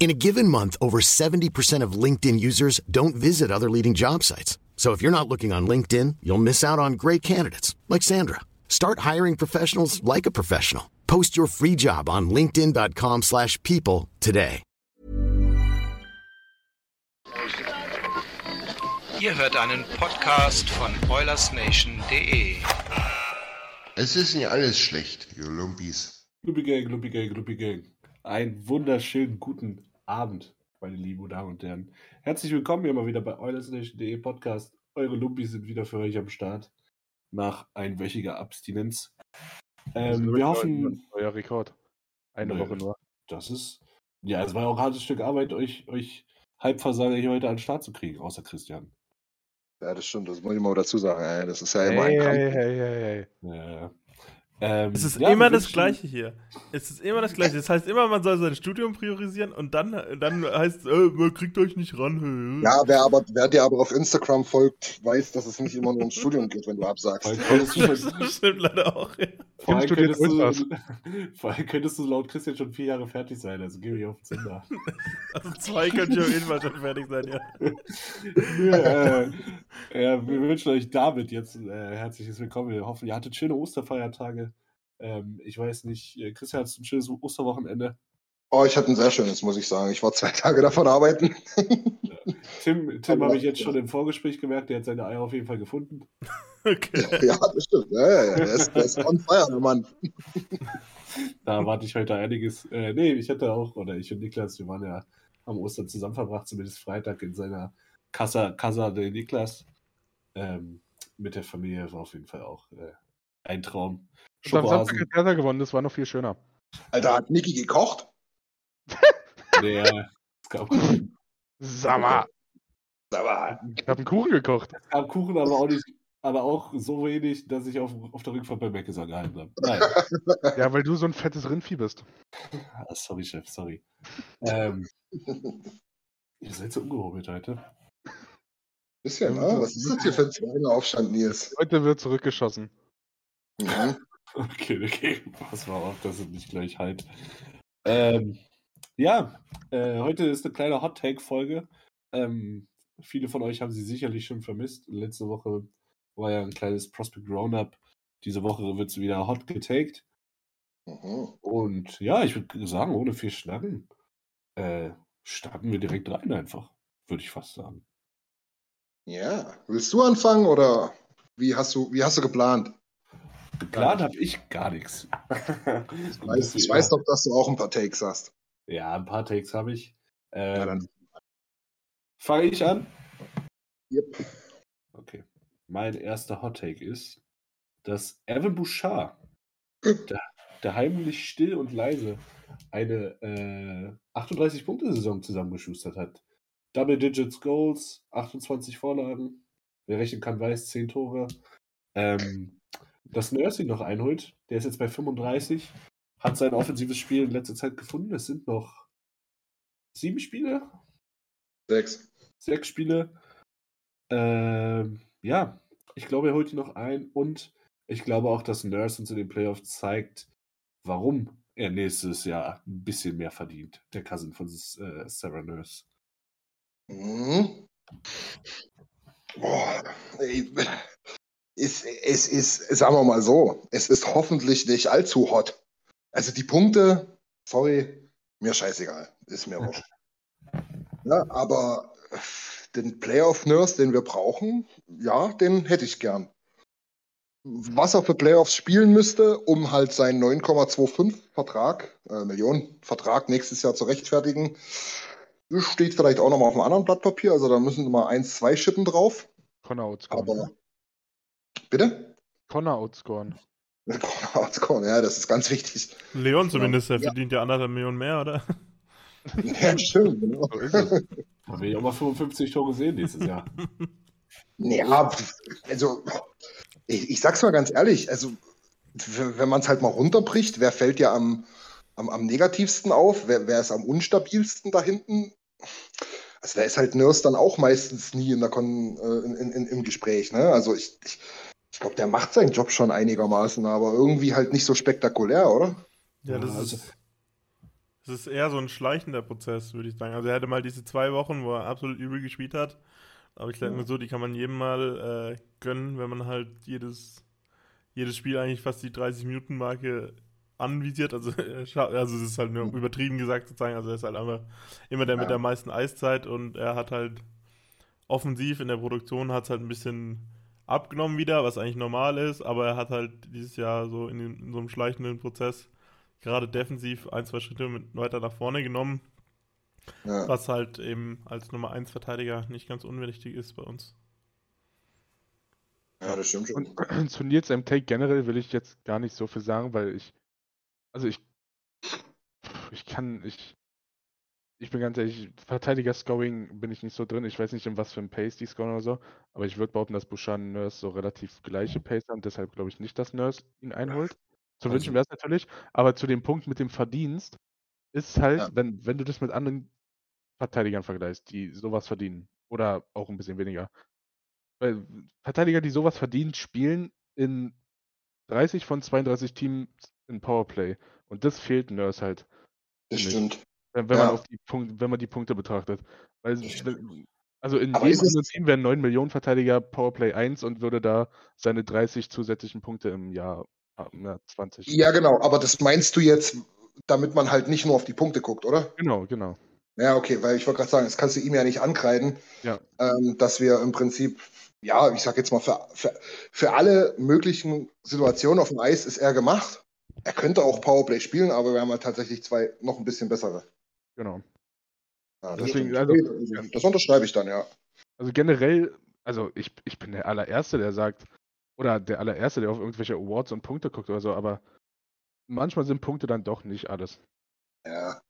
In a given month, over 70% of LinkedIn users don't visit other leading job sites. So if you're not looking on LinkedIn, you'll miss out on great candidates like Sandra. Start hiring professionals like a professional. Post your free job on linkedin.com/people slash people today. Ihr hört einen Podcast von OilersNation.de. Es ist nicht alles schlecht, ihr Lumpis. Lupi Gang, Lupi Gang, Lupi Gang. Einen wunderschönen guten Abend, meine lieben Damen und Herren. Herzlich willkommen hier mal wieder bei OilersNation.de Podcast. Eure Lumpis sind wieder für euch am Start. Nach einwöchiger Abstinenz. Ähm, wir hoffen, Euer Rekord. Eine. Woche nur. das ist. Ja, es war auch ein hartes Stück Arbeit, euch, euch Halbversager hier heute an den Start zu kriegen, außer Christian. Ja, das stimmt, das muss ich mal dazu sagen. Ey. Das ist ja immer Hey, ein Kampf. hey, hey, hey, hey. Ja, ja. Ähm, Es ist ja, immer das Gleiche hier. Es ist immer das Gleiche. Das heißt immer, man soll sein Studium priorisieren und dann, dann heißt es, äh, man kriegt euch nicht ran. Ja, wer, aber, wer dir aber auf Instagram folgt, weiß, dass es nicht immer nur ums Studium geht, wenn du absagst. Vor allem könntest du Das schon- stimmt leider auch. Ja. Vor allem, könntest du, vor allem könntest du laut Christian schon vier Jahre fertig sein, also geh mich auf den Zünder. Also zwei können ja auf jeden Fall schon fertig sein, ja. wir, äh, ja, wir wünschen euch damit jetzt äh, herzliches Willkommen. Wir hoffen, ihr hattet schöne Osterfeiertage. Ähm, ich weiß nicht, äh, Christian, hattest du ein schönes Osterwochenende? Oh, ich hatte ein sehr schönes, muss ich sagen. Ich war zwei Tage davon arbeiten. Tim, Tim Aber- habe ich jetzt schon im Vorgespräch gemerkt, der hat seine Eier auf jeden Fall gefunden. Okay. ja, das stimmt. Ja, ja, ja. Der ist, der ist on fire, der Mann. Da erwarte ich heute einiges. Äh, nee, ich hatte auch, oder ich und Niklas, wir waren ja am Ostern zusammen verbracht, zumindest Freitag in seiner Casa, Casa de Niklas. Ähm, mit der Familie war auf jeden Fall auch äh, ein Traum. Und am Samstag hat Hertha gewonnen, das war noch viel schöner. Alter, hat Niki gekocht? der, es gab Kuchen, Sag mal, Aber ich habe einen Kuchen gekocht. es gab Kuchen aber auch nicht, aber auch so wenig, dass ich auf, auf der Rückfahrt bei Meckes angehalten habe. Nein. Ja, weil du so ein fettes Rindvieh bist. Ah, sorry, Chef, sorry. Ähm, ihr seid so ungehobelt heute. bisschen, ne? Was ist das hier für ein Zwergenaufstand, Nils? Heute wird zurückgeschossen. Mhm. Okay, okay, pass mal auf, dass es nicht gleich halt. Ähm, ja, äh, heute ist eine kleine Hot-Take-Folge. Ähm, viele von euch haben sie sicherlich schon vermisst. Letzte Woche war ja ein kleines Prospect Roundup. Diese Woche wird es wieder hot getaked. Mhm. Und ja, ich würde sagen, ohne viel Schnacken, äh, starten wir direkt rein einfach. Würde ich fast sagen. Ja. Willst du anfangen oder wie hast du, wie hast du geplant? Geplant habe ich gar nichts. Ich weiß, ich weiß doch, dass du auch ein paar Takes hast. Ja, ein paar Takes habe ich. Ja, Ähm, dann. Fange ich an? Yep. Okay. Mein erster Hot Take ist, dass Evan Bouchard, der, der heimlich still und leise, eine äh, 38-Punkte-Saison zusammengeschustert hat. Double Digits Goals, 28 Vorlagen. Wer rechnen kann, weiß, 10 Tore. Ähm, dass Nursing noch einholt, der ist jetzt bei 35, hat sein offensives Spiel in letzter Zeit gefunden. Es sind noch sieben Spiele, Sechs. sechs Spiele. Ähm, ja, ich glaube, er holt ihn noch ein und ich glaube auch, dass Nurse uns in den Playoffs zeigt, warum er nächstes Jahr ein bisschen mehr verdient. Der Cousin von äh, Sarah Nurse. Mhm. Boah, ey, es, es ist, sagen wir mal so, es ist hoffentlich nicht allzu hot. Also die Punkte, sorry, mir scheißegal, ist mir wurscht. Ja, aber den Playoff-Nurse, den wir brauchen, ja, den hätte ich gern. was er für Playoffs spielen müsste, um halt seinen 9,25 Vertrag, äh, Millionen Vertrag nächstes Jahr zu rechtfertigen. Steht vielleicht auch nochmal auf einem anderen Blatt Papier, also da müssen mal eins, zwei Schippen drauf. Outscoren. Aber bitte? Connor outscoren. Connor outscoren, ja, das ist ganz wichtig. Leon zumindest, der Ja. verdient ja anderthalb Millionen mehr, oder? Ja, stimmt, genau. So ist es. Da will ich auch mal 55 Tore sehen nächstes Jahr. Ja, also ich, ich sag's mal ganz ehrlich, also wenn man es halt mal runterbricht, wer fällt ja am, am, am negativsten auf? Wer, wer ist am unstabilsten da hinten? Also da ist halt Nurse dann auch meistens nie in der Kon äh, in, in, in, im Gespräch, ne? Also ich, ich, ich glaube, der macht seinen Job schon einigermaßen, aber irgendwie halt nicht so spektakulär, oder? Ja, das also- ist. Das ist eher so ein schleichender Prozess, würde ich sagen. Also er hatte mal diese zwei Wochen, wo er absolut übel gespielt hat. Aber ich sage mal so, die kann man jedem mal äh, gönnen, wenn man halt jedes, jedes Spiel eigentlich fast die 30-Minuten-Marke anvisiert. Also, also es ist halt nur übertrieben gesagt sozusagen. Also er ist halt einfach immer der mit Ja. der meisten Eiszeit und er hat halt offensiv in der Produktion hat es halt ein bisschen abgenommen wieder, was eigentlich normal ist, aber er hat halt dieses Jahr so in, den- in so einem schleichenden Prozess gerade defensiv ein, zwei Schritte mit weiter nach vorne genommen, Ja. was halt eben als Nummer 1 Verteidiger nicht ganz unwichtig ist bei uns. Ja, das stimmt schon. Und zu Nils M. Take generell will ich jetzt gar nicht so viel sagen, weil ich, also ich, ich kann, ich, ich bin ganz ehrlich, Verteidiger-Scoring bin ich nicht so drin. Ich weiß nicht, in was für ein Pace die scoren oder so, aber ich würde behaupten, dass Bouchard und Nurse so relativ gleiche Pace haben, deshalb glaube ich nicht, dass Nurse ihn einholt. Zu Also- wünschen wäre es natürlich, aber zu dem Punkt mit dem Verdienst ist halt, Ja. wenn, wenn du das mit anderen Verteidigern vergleichst, die sowas verdienen, oder auch ein bisschen weniger. Weil Verteidiger, die sowas verdienen, spielen in 30 von 32 Teams in Powerplay. Und das fehlt Nurse halt, Das Nicht. stimmt. Wenn, Ja. man auf die Punkte, wenn man die Punkte betrachtet. Weil, also in Aber jedem Team wären 9 Millionen Verteidiger Powerplay 1 und würde da seine 30 zusätzlichen Punkte im Jahr, ah, ja, 20. Ja, genau, aber das meinst du jetzt, damit man halt nicht nur auf die Punkte guckt, oder? Genau, genau. Ja, okay, weil ich wollte gerade sagen, das kannst du ihm ja nicht ankreiden, Ja. ähm, dass wir im Prinzip, ja, ich sag jetzt mal, für, für, für alle möglichen Situationen auf dem Eis ist er gemacht. Er könnte auch Powerplay spielen, aber wir haben halt tatsächlich zwei noch ein bisschen bessere. Genau. Ja, das, Deswegen, stimmt. also- das unterschreibe ich dann, ja. Also generell, also ich, ich bin der allererste, der sagt, oder der allererste, der auf irgendwelche Awards und Punkte guckt oder so, aber manchmal sind Punkte dann doch nicht alles. Ja.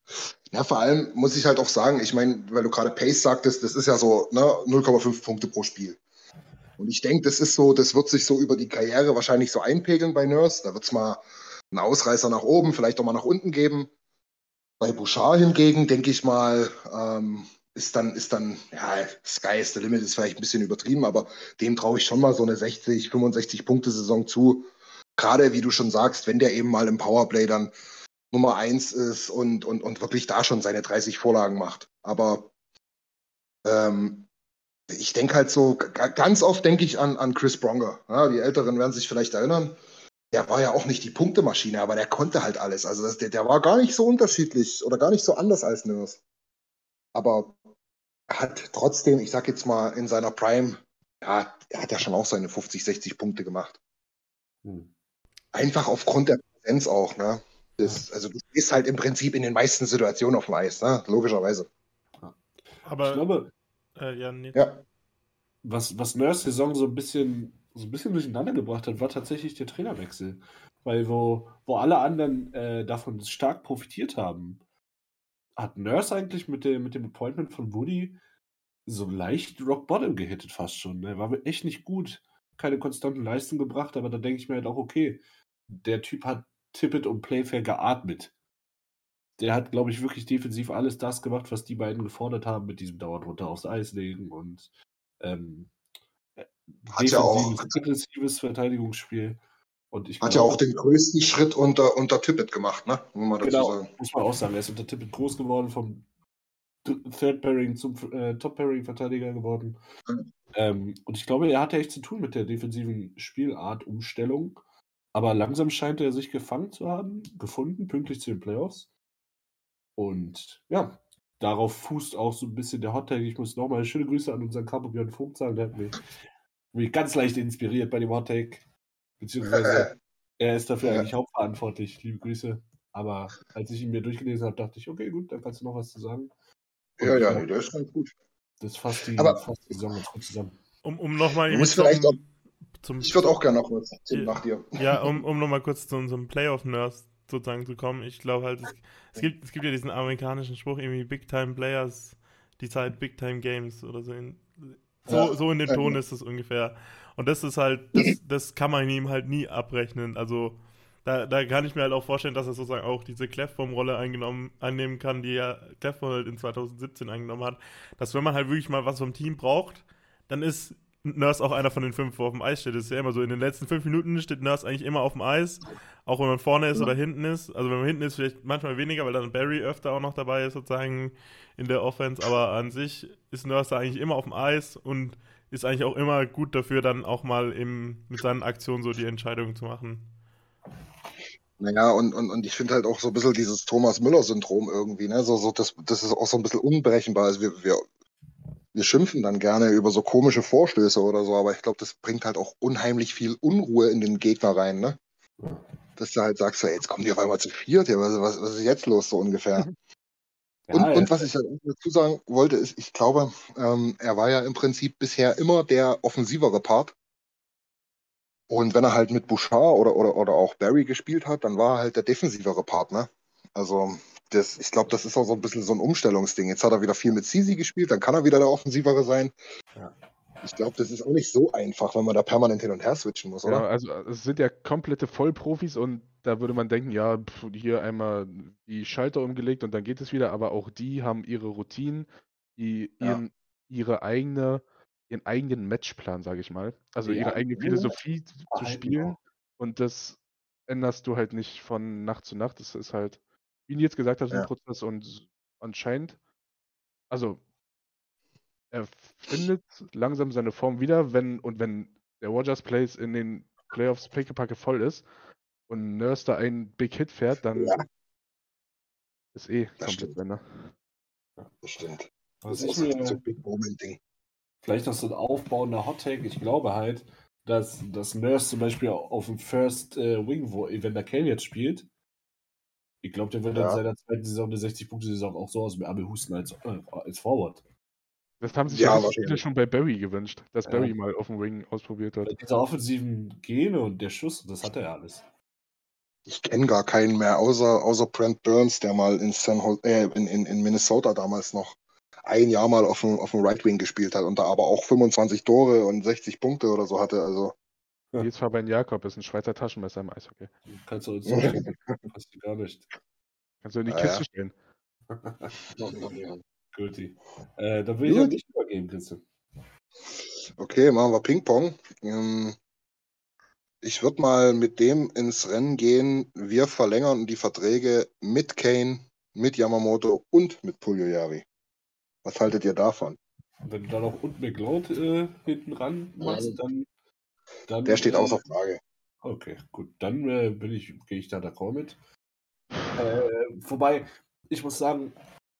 ja, vor allem muss ich halt auch sagen, ich meine, weil du gerade Pace sagtest, das ist ja so ne, 0,5 Punkte pro Spiel. Und ich denke, das ist so, das wird sich so über die Karriere wahrscheinlich so einpegeln bei Nurse. Da wird es mal einen Ausreißer nach oben, vielleicht auch mal nach unten geben. Bei Bouchard hingegen, denke ich mal, ähm, ist dann, ist dann, ja, Sky is the limit ist vielleicht ein bisschen übertrieben, aber dem traue ich schon mal so eine 60, 65 Punkte Saison zu. Gerade wie du schon sagst, wenn der eben mal im Powerplay dann Nummer eins ist und, und, und wirklich da schon seine 30 Vorlagen macht. Aber ähm, ich denke halt so, ganz oft denke ich an, an Chris Bronger. Ja, die Älteren werden sich vielleicht erinnern. Der war ja auch nicht die Punktemaschine, aber der konnte halt alles. Also das, der, der war gar nicht so unterschiedlich oder gar nicht so anders als Nurse. Aber hat trotzdem, ich sag jetzt mal, in seiner Prime, ja, er hat ja schon auch seine 50, 60 Punkte gemacht. Hm. Einfach aufgrund der Präsenz auch, ne? Das, also du stehst halt im Prinzip in den meisten Situationen auf dem Eis, ne? Logischerweise. Aber, Ich glaube, äh, ja, nee. Ja. was, was Nurse Saison so ein bisschen, so ein bisschen durcheinander gebracht hat, war tatsächlich der Trainerwechsel. Weil wo, wo alle anderen äh, davon stark profitiert haben, hat Nurse eigentlich mit dem, mit dem Appointment von Woody so leicht Rock Bottom gehittet fast schon. Ne? War echt nicht gut. Keine konstanten Leistungen gebracht, aber da denke ich mir halt auch, okay, der Typ hat Tippet und Playfair geatmet. Der hat, glaube ich, wirklich defensiv alles das gemacht, was die beiden gefordert haben, mit diesem Dauerdrunter aufs Eis legen und ähm, äh, Hat ja auch- defensives, aggressives Verteidigungsspiel. Und ich Hat ja auch glaube- den größten Schritt unter, unter Tippett gemacht, ne? Muss Genau, muss man auch sagen. Er ist unter Tippett groß geworden, vom Third Pairing zum äh, Top Pairing Verteidiger geworden. Mhm. Ähm, und ich glaube, er hatte echt zu tun mit der defensiven Spielart Umstellung. Aber langsam scheint er sich gefangen zu haben, gefunden, pünktlich zu den Playoffs. Und ja, darauf fußt auch so ein bisschen der Hot Take. Ich muss nochmal schöne Grüße an unseren Capo Björn Vogt sagen. Der hat mich, mich ganz leicht inspiriert bei dem Hot Take. Beziehungsweise er ist dafür eigentlich hauptverantwortlich. Liebe Grüße. Aber als ich ihn mir durchgelesen habe, dachte ich, okay, gut, dann kannst du noch was zu sagen. Und Ja, ja, ja, nee, der ist ganz gut. das fasst die, Aber- fasst die Saison ganz gut zusammen. Um, um nochmal vielleicht auch, zum, ich würde auch gerne noch was Ja. nach dir. Ja, um, um nochmal kurz zu unserem Playoff-Nurse sozusagen zu kommen. Ich glaube halt, es, es, gibt, es gibt ja diesen amerikanischen Spruch, irgendwie Big Time Players decide Big Time Games oder so. In, so, Ja. so in dem Ton genau. ist es ungefähr. Und das ist halt, das, das kann man ihm halt nie abrechnen. Also da, da kann ich mir halt auch vorstellen, dass er sozusagen auch diese Clefbaum-Rolle eingenommen, einnehmen kann, die ja Clefbaum halt in 2017 eingenommen hat. Dass wenn man halt wirklich mal was vom Team braucht, dann ist Nurse auch einer von den fünf, wo auf dem Eis steht. Das ist ja immer so. In den letzten fünf Minuten steht Nurse eigentlich immer auf dem Eis. Auch wenn man vorne ist oder hinten ist. Also wenn man hinten ist, vielleicht manchmal weniger, weil dann Barry öfter auch noch dabei ist, sozusagen in der Offense. Aber an sich ist Nurse da eigentlich immer auf dem Eis und ist eigentlich auch immer gut dafür, dann auch mal im, mit seinen Aktionen so die Entscheidung zu machen. Naja, und, und, und ich finde halt auch so ein bisschen dieses Thomas Müller-Syndrom irgendwie, ne? So, so, das, das ist auch so ein bisschen unberechenbar. Also wir, wir, wir schimpfen dann gerne über so komische Vorstöße oder so, aber ich glaube, das bringt halt auch unheimlich viel Unruhe in den Gegner rein, ne? Dass du halt sagst, so, ey, jetzt kommen die auf einmal zu viert, ja, was, was, was ist jetzt los, so ungefähr? Ja, Und, und was ich halt auch dazu sagen wollte, ist, ich glaube, ähm, er war ja im Prinzip bisher immer der offensivere Part. Und wenn er halt mit Bouchard oder, oder, oder auch Barry gespielt hat, dann war er halt der defensivere Partner. Also das, ich glaube, das ist auch so ein bisschen so ein Umstellungsding. Jetzt hat er wieder viel mit Sisi gespielt, dann kann er wieder der offensivere sein. Ja. Ich glaube, das ist auch nicht so einfach, wenn man da permanent hin und her switchen muss, Ja, oder? also äh, es sind ja komplette Vollprofis und da würde man denken, ja, hier einmal die Schalter umgelegt und dann geht es wieder, aber auch die haben ihre Routinen, die Ja. ihren, ihre eigene, ihren eigenen Matchplan, sage ich mal. Also Ja, ihre eigene ja. Philosophie zu spielen und das änderst du halt nicht von Nacht zu Nacht. Das ist halt, wie Nils gesagt hat, ein Ja. Prozess und anscheinend, also er findet langsam seine Form wieder, wenn und wenn der Rogers Place in den Playoffs pickepacke voll ist und Nurse da einen Big Hit fährt, dann Ja. ist eh Das komplett stimmt. Bender. Das stimmt. Das ist so, so mir ein Big Moment-Ding. vielleicht noch so ein aufbauender Hot Take, ich glaube halt, dass, dass Nurse zum Beispiel auf dem First äh, Wing, wo Evander Kane jetzt spielt, ich glaube, der wird Ja. in seiner zweiten Saison eine 60-Punkte-Saison auch so aus dem Ärmel husten als, äh, als Forward. Das haben sich Ja, ja, viele schon bei Barry gewünscht, dass Ja. Barry mal auf dem Wing ausprobiert hat. Bei dieser offensiven Gene und der Schuss, das hat er ja alles. Ich kenne gar keinen mehr, außer, außer Brent Burns, der mal in, San Jose, äh, in, in, in Minnesota damals noch ein Jahr mal auf dem, auf dem Right Wing gespielt hat und da aber auch 25 Tore und 60 Punkte oder so hatte. Also, Ja. Nils Fabian Jakob ist ein Schweizer Taschenmesser im Eishockey. Kannst du uns? Passt dir gar nicht. Kannst du in die Ja, Kiste ja. stellen. Guti. Äh, dann will ich Gut. an dich übergeben, Christian. okay, machen wir Ping-Pong. Ähm, ich würde mal mit dem ins Rennen gehen. Wir verlängern die Verträge mit Kane, mit Yamamoto und mit Pugliari. Was haltet ihr davon? Wenn du da noch und McLeod äh, hinten ran machst, dann, dann. Der steht äh, außer Frage. Okay, gut. Dann äh, bin ich, gehe ich da d'accord mit. Äh, wobei, ich muss sagen,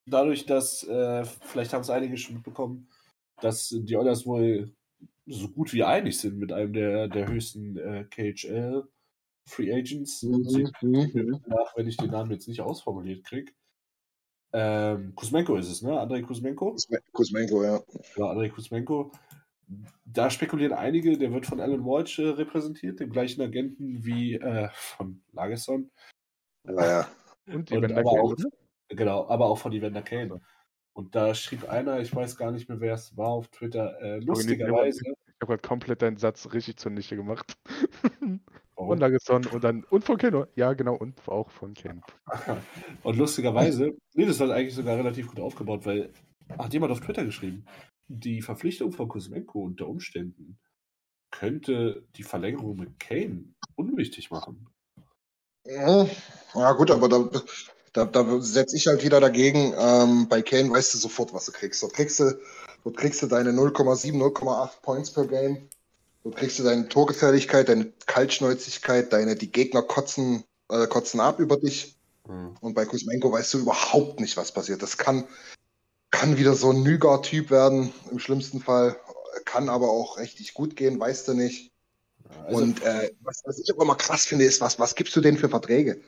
dadurch, dass, äh, vielleicht haben es einige schon mitbekommen, dass die Oilers wohl so gut wie einig sind mit einem der, der höchsten äh, KHL Free Agents. Mhm, mhm. Nach, wenn ich den Namen jetzt nicht ausformuliert kriege. Ähm, Kuzmenko ist es, ne? Andrei Kuzmenko? Kuzmenko, ja. Ja, Andrei Kuzmenko. Da spekulieren einige, der wird von Alan Walsh äh, repräsentiert, dem gleichen Agenten wie äh, von Lagesson. Naja. Und die Und aber auch, oder? genau, aber auch von Evander Kane. Und da schrieb einer, ich weiß gar nicht mehr, wer es war, auf Twitter, äh, lustigerweise. Ich habe gerade komplett deinen Satz richtig zunichte gemacht. Warum? Von Lagesson und dann und von Kane. Ja, genau, und auch von Kane. Und lustigerweise, nee, das war eigentlich sogar relativ gut aufgebaut, weil hat jemand auf Twitter geschrieben, die Verpflichtung von Kuzmenko unter Umständen könnte die Verlängerung mit Kane unwichtig machen. Ja, ja gut, aber da, da, da setze ich halt wieder dagegen. Ähm, bei Kane weißt du sofort, was du kriegst. Dort kriegst du, dort kriegst du deine 0,7, 0,8 Points per Game. Dort kriegst du deine Torgefährlichkeit, deine Kaltschnäuzigkeit, deine, die Gegner kotzen, äh, kotzen ab über dich. Hm. Und bei Kuzmenko weißt du überhaupt nicht, was passiert. Das kann, kann wieder so ein Nygaard-Typ werden, im schlimmsten Fall. Kann aber auch richtig gut gehen, weißt du nicht. Also, Und äh, was, was ich auch immer krass finde, ist, was, was gibst du denn für Verträge?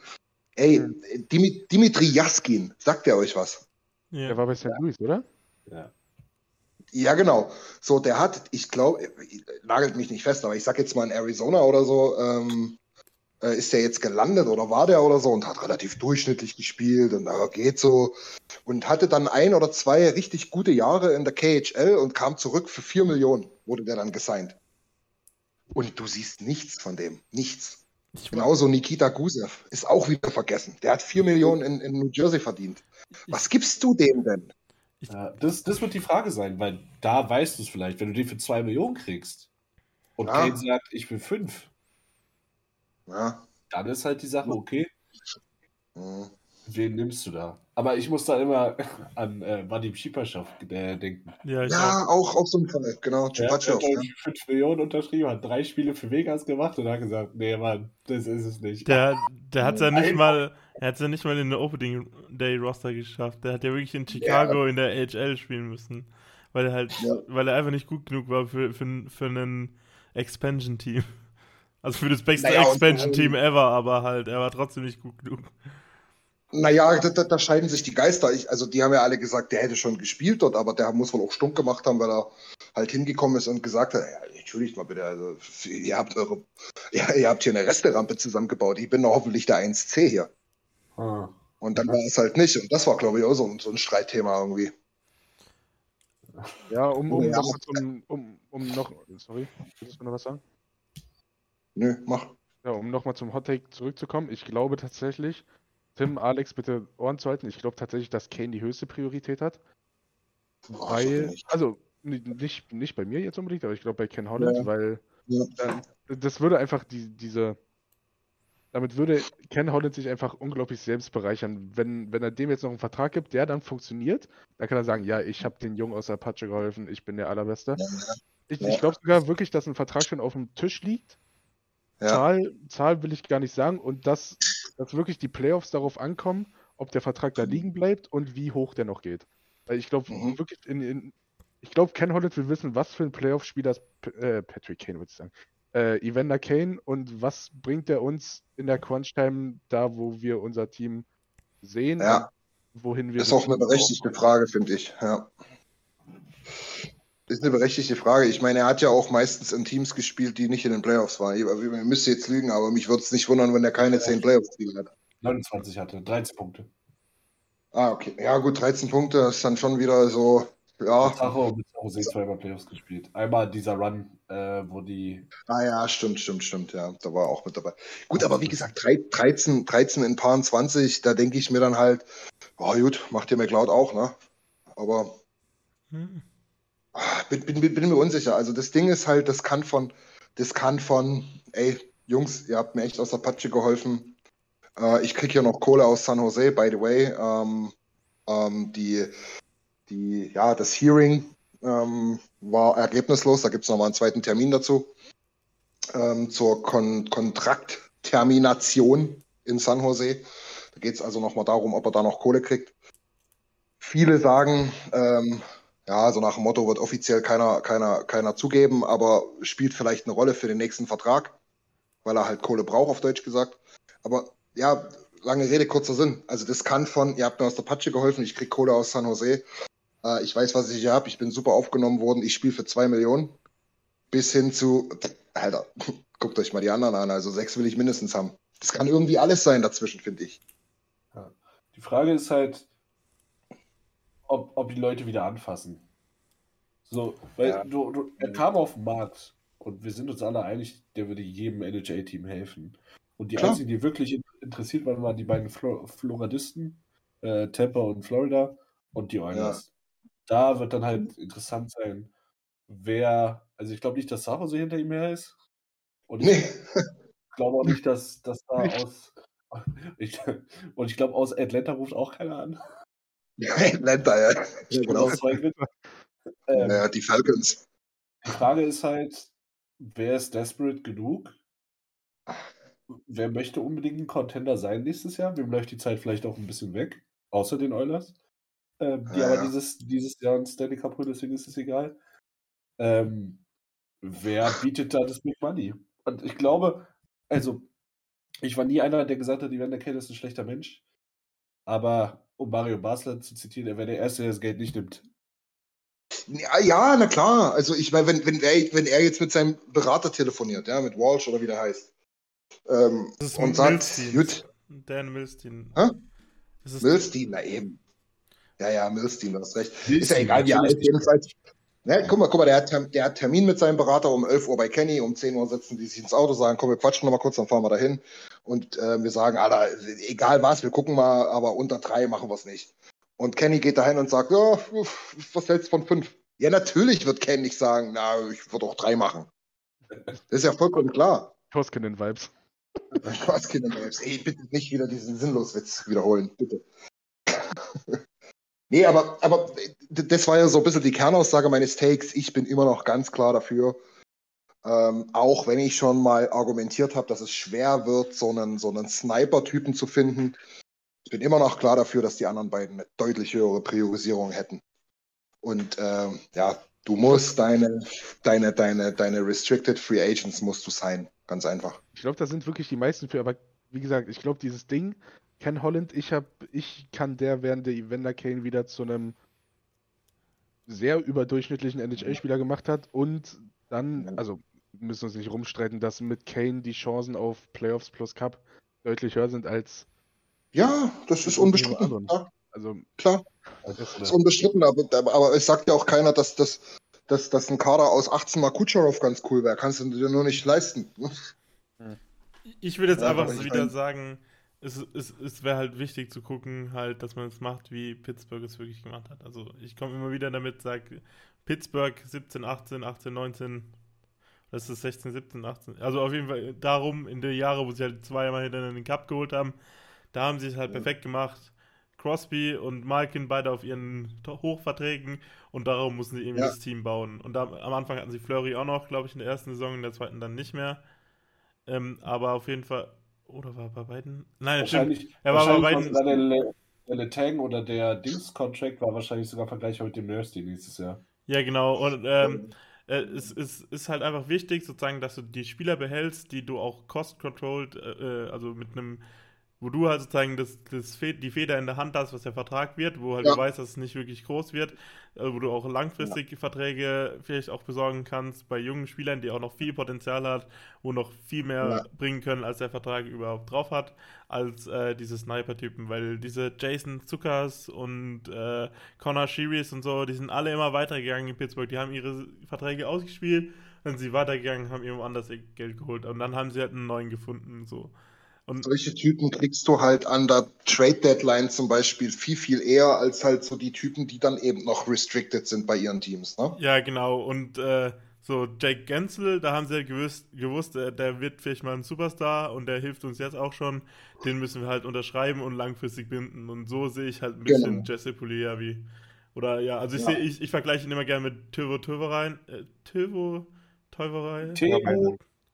Ey, Dimi- Dimitri Jaskin, sagt der euch was? Ja. Der war bei St. Louis, oder? ja. Ja, genau. So, der hat, ich glaube, nagelt mich nicht fest, aber ich sag jetzt mal in Arizona oder so, ähm, äh, ist der jetzt gelandet oder war der oder so und hat relativ durchschnittlich gespielt und äh, geht so und hatte dann ein oder zwei richtig gute Jahre in der KHL und kam zurück für vier Millionen, wurde der dann gesigned. Und du siehst nichts von dem, nichts. Ich, Genauso Nikita Gusev ist auch wieder vergessen. Der hat vier Millionen in, in New Jersey verdient. Was gibst du dem denn? Ja, das, das wird die Frage sein, weil da weißt du es vielleicht, wenn du den für 2 Millionen kriegst und Ja. Kane sagt, ich will 5, Ja. dann ist halt die Sache, okay, hm. wen nimmst du da? Aber ich muss da immer an äh, Vadim Schipaschow äh, denken. ja, Ja, auch auf so einen Fall, genau. Der hat ja. 5 Millionen unterschrieben, hat drei Spiele für Vegas gemacht und hat gesagt, nee, Mann, das ist es nicht. Der, der hat ja nicht mal, er hat ja nicht mal in der Opening Day Roster geschafft. Der hat ja wirklich in Chicago in der AHL spielen müssen, weil er halt, Ja. weil er einfach nicht gut genug war für, für, für ein Expansion Team. Also für das beste Naja, und- Expansion Team ever, aber halt, er war trotzdem nicht gut genug. Naja, da, da, da scheiden sich die Geister. Ich, also die haben ja alle gesagt, der hätte schon gespielt dort, aber der muss wohl auch stunk gemacht haben, weil er halt hingekommen ist und gesagt hat, ja, entschuldigt mal bitte, also ihr habt eure, ja, ihr habt hier eine Resterampe zusammengebaut. Ich bin doch hoffentlich der 1C hier. Ah. Und dann war es halt nicht. Und das war, glaube ich, auch so, ein- so ein Streitthema irgendwie. Ja, um, um, Ja. noch zum, um, um noch. Sorry, willst du noch was sagen? Nö, mach. Ja, um nochmal zum Hot Take zurückzukommen, ich glaube tatsächlich, Tim, Alex, bitte Ohren zu halten, ich glaube tatsächlich, dass Kane die höchste Priorität hat. Boah, Weil, also ni- nicht, nicht bei mir jetzt unbedingt, aber ich glaube bei Ken Holland, Ja. weil Ja. dann, das würde einfach die, diese, damit würde Ken Holland sich einfach unglaublich selbst bereichern. Wenn, wenn er dem jetzt noch einen Vertrag gibt, der dann funktioniert, dann kann er sagen, ja, ich habe den Jungen aus Apache geholfen, ich bin der Allerbeste. Ich, Ja. ich glaube sogar wirklich, dass ein Vertrag schon auf dem Tisch liegt. Ja. Zahl, Zahl will ich gar nicht sagen und dass, dass wirklich die Playoffs darauf ankommen, ob der Vertrag da liegen bleibt und wie hoch der noch geht. Weil ich glaube Mhm. wirklich in, in ich glaube, Ken Holland will wissen, was für ein Playoff-Spieler äh, Patrick Kane, würde ich sagen. Äh, Evander Kane und was bringt er uns in der Crunch-Time da, wo wir unser Team sehen Ja. wohin wir Ist auch eine berechtigte Frage, finde ich. Ja. Ist eine berechtigte Frage. Ich meine, er hat ja auch meistens in Teams gespielt, die nicht in den Playoffs waren. Ich, ich müsste jetzt lügen, aber mich würde es nicht wundern, wenn er keine 10 Playoffs-Spiele hat. 29 hatte, 13 Punkte. Ah, okay. Ja, gut, 13 Punkte ist dann schon wieder so, ja. Tacho, zweimal Playoffs gespielt. Einmal dieser Run, äh, wo die. Ah ja, stimmt, stimmt, stimmt, ja. Da war er auch mit dabei. Gut, aber wie gesagt, drei- 13, 13 in Paaren 20, da denke ich mir dann halt, oh gut, macht ihr McLeod auch, ne? Aber Hm. Bin, bin, bin mir unsicher. Also das Ding ist halt, das kann von, das kann von, ey, Jungs, ihr habt mir echt aus der Patsche geholfen. Äh, ich krieg hier noch Kohle aus San Jose, by the way. Ähm, ähm, die, die, ja, das Hearing ähm, war ergebnislos. Da gibt es nochmal einen zweiten Termin dazu. Ähm, zur Kon Kontrakttermination in San Jose. Da geht es also nochmal darum, ob er da noch Kohle kriegt. Viele sagen, ähm, ja, so nach dem Motto wird offiziell keiner, keiner, keiner zugeben, aber spielt vielleicht eine Rolle für den nächsten Vertrag, weil er halt Kohle braucht, auf Deutsch gesagt. Aber ja, lange Rede, kurzer Sinn. Also das kann von, ihr habt mir aus der Patsche geholfen, ich krieg Kohle aus San Jose, äh, ich weiß, was ich hier habe, ich bin super aufgenommen worden, ich spiele für zwei Millionen, bis hin zu, Alter, guckt euch mal die anderen an, also sechs will ich mindestens haben. Das kann irgendwie alles sein dazwischen, finde ich. Die Frage ist halt, ob, ob die Leute wieder anfassen. So, weil Ja. du, du, er kam auf den Markt und wir sind uns alle einig, der würde jedem NHL-Team helfen. Und die Klar. einzigen, die wirklich in- interessiert waren, waren die beiden Flo Floradisten, äh, Tampa und Florida und die Oilers. Da wird dann halt interessant sein, wer, also ich glaube nicht, dass Sacho so hinter ihm her ist. Und ich Nee, glaube auch nicht, dass, dass da aus. Ich, und ich glaube, aus Atlanta ruft auch keiner an. Atlanta, ja. ja genau. Zweifel. Ähm, Ja, die Falcons. Die Frage ist halt, wer ist desperate genug? Wer möchte unbedingt ein Contender sein nächstes Jahr? Wem läuft die Zeit vielleicht auch ein bisschen weg? Außer den Oilers. Ähm, die Ja, aber ja. dieses, dieses Jahr ein Stanley Cup holen, deswegen ist es egal. Ähm, wer bietet da das Big Money? Und ich glaube, also, ich war nie einer, der gesagt hat, Evander Kane ist ein schlechter Mensch. Aber um Mario Basler zu zitieren, er wäre der Erste, der das Geld nicht nimmt. Ja, ja, na klar. Also ich meine, wenn, wenn, er, wenn er jetzt mit seinem Berater telefoniert, ja, mit Walsh oder wie der heißt, ähm, Das ist und sagt, Milstein. gut, Dan Milstein. Hä? Das ist Milstein, na eben. Ja, ja, Milstein, du hast recht. ist ja Milstein, egal, wie er alt jedenfalls. Ne, guck mal, guck mal, der hat, der hat Termin mit seinem Berater um 11 Uhr bei Kenny, um 10 Uhr setzen die sich ins Auto, sagen, komm, wir quatschen noch mal kurz, dann fahren wir dahin. Und äh, wir sagen, Alter, egal was, wir gucken mal, aber unter drei machen wir es nicht. Und Kenny geht dahin und sagt, ja, was hältst du von fünf? Ja, natürlich wird Kenny nicht sagen, na, ich würde auch drei machen. Das ist ja vollkommen klar. Koskinen-Vibes. Kinder, ey, bitte nicht wieder diesen Sinnloswitz wiederholen, bitte. Nee, aber, aber das war ja so ein bisschen die Kernaussage meines Takes. Ich bin immer noch ganz klar dafür, ähm, auch wenn ich schon mal argumentiert habe, dass es schwer wird, so einen, so einen Sniper-Typen zu finden. Ich bin immer noch klar dafür, dass die anderen beiden eine deutlich höhere Priorisierung hätten. Und ähm, ja, du musst deine, deine, deine, deine Restricted Free Agents musst du sein. Ganz einfach. Ich glaube, da sind wirklich die meisten für, aber wie gesagt, ich glaube, dieses Ding, Ken Holland, ich hab, ich kann der während der Evander Kane wieder zu einem sehr überdurchschnittlichen NHL-Spieler gemacht hat und dann, also wir müssen uns nicht rumstreiten, dass mit Kane die Chancen auf Playoffs plus Cup deutlich höher sind als Ja, das ist unbestritten. Ja, also klar, Das das ist unbestritten, aber, aber es sagt ja auch keiner, dass, dass, dass, dass ein Kader aus 18 mal Kucherov ganz cool wäre. Kannst du dir nur nicht leisten. Ich würde jetzt Ja, einfach aber ich wieder sagen, es, es, es wäre halt wichtig zu gucken, halt, dass man es macht, wie Pittsburgh es wirklich gemacht hat. Also ich komme immer wieder damit, sage Pittsburgh 17, 18, 18, 19, das ist 16, 17, 18. Also auf jeden Fall darum, in der Jahre, wo sie halt zweimal hintereinander den Cup geholt haben, da haben sie es halt perfekt gemacht. Crosby und Malkin beide auf ihren Hochverträgen und darum mussten sie irgendwie Ja. das Team bauen. Und da, am Anfang hatten sie Flurry auch noch, glaube ich, in der ersten Saison, in der zweiten dann nicht mehr. Ähm, aber auf jeden Fall. Oder war er bei beiden? Nein, stimmt. Wahrscheinlich, Er war bei beiden. der, Le- der Letang oder der Dings-Contract war wahrscheinlich sogar vergleichbar mit dem Nurse nächstes Jahr. Ja, genau. Und ähm, äh, es, es ist halt einfach wichtig, sozusagen, dass du die Spieler behältst, die du auch cost-controlled, äh, äh, also mit einem, wo du halt sozusagen das, das die Feder in der Hand hast, was der Vertrag wird, wo halt Ja. du weißt, dass es nicht wirklich groß wird, äh, wo du auch langfristig Verträge vielleicht auch besorgen kannst bei jungen Spielern, die auch noch viel Potenzial hat, wo noch viel mehr Ja. bringen können, als der Vertrag überhaupt drauf hat, als äh, diese Sniper-Typen, weil diese Jason Zuckers und äh, Connor Shearies und so, die sind alle immer weitergegangen in Pittsburgh, die haben ihre Verträge ausgespielt, dann sind sie weitergegangen, haben irgendwo anders ihr Geld geholt und dann haben sie halt einen neuen gefunden, so. Und Solche Typen kriegst du halt an der Trade Deadline zum Beispiel viel, viel eher als halt so die Typen, die dann eben noch restricted sind bei ihren Teams. Ne? Ja, genau. Und äh, so Jake Gensel, da haben sie ja gewusst, gewusst äh, der wird vielleicht mal ein Superstar und der hilft uns jetzt auch schon. Den müssen wir halt unterschreiben und langfristig binden. Und so sehe ich halt ein bisschen Genau. Jesse Pugliavi. Oder ja, also ich Ja. sehe, ich, ich vergleiche ihn immer gerne mit Tövo Töverein. Äh, Tövo Teuverei? Theo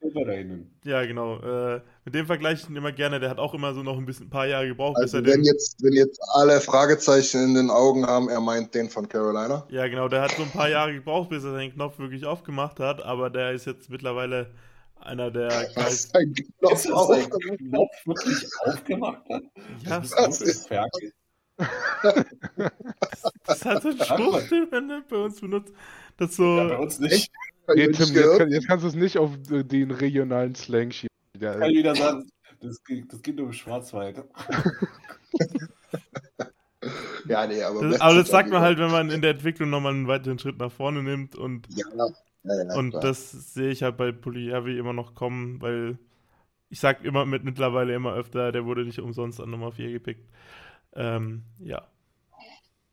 Silverainen. Ja, genau. Äh, mit dem vergleiche ich ihn immer gerne. Der hat auch immer so noch ein bisschen ein paar Jahre gebraucht, bis Also er wenn den. jetzt, wenn jetzt alle Fragezeichen in den Augen haben, er meint den von Carolina. Ja, genau, der hat so ein paar Jahre gebraucht, bis er den Knopf wirklich aufgemacht hat, aber der ist jetzt mittlerweile einer der Was ein Knopf Ist das auf. ein Knopf wirklich aufgemacht hat? Ja, das das ist ist- Ferkel. Das hat so einen Spruch, den man bei uns benutzt. Das so. Ja, bei uns nicht. Nee, Tim, jetzt, kann, jetzt kannst du es nicht auf äh, den regionalen Slang schieben. Ja, Kann ich wieder sagen, das geht, das geht nur im Schwarzwald. Ja, nee, aber. das, aber das sagt man halt, wenn man in der Entwicklung nochmal einen weiteren Schritt nach vorne nimmt und, Ja, ja, ja, und klar. das sehe ich halt bei Puliavi immer noch kommen, weil ich sag immer mit mittlerweile immer öfter, der wurde nicht umsonst an Nummer 4 gepickt. Ähm, ja.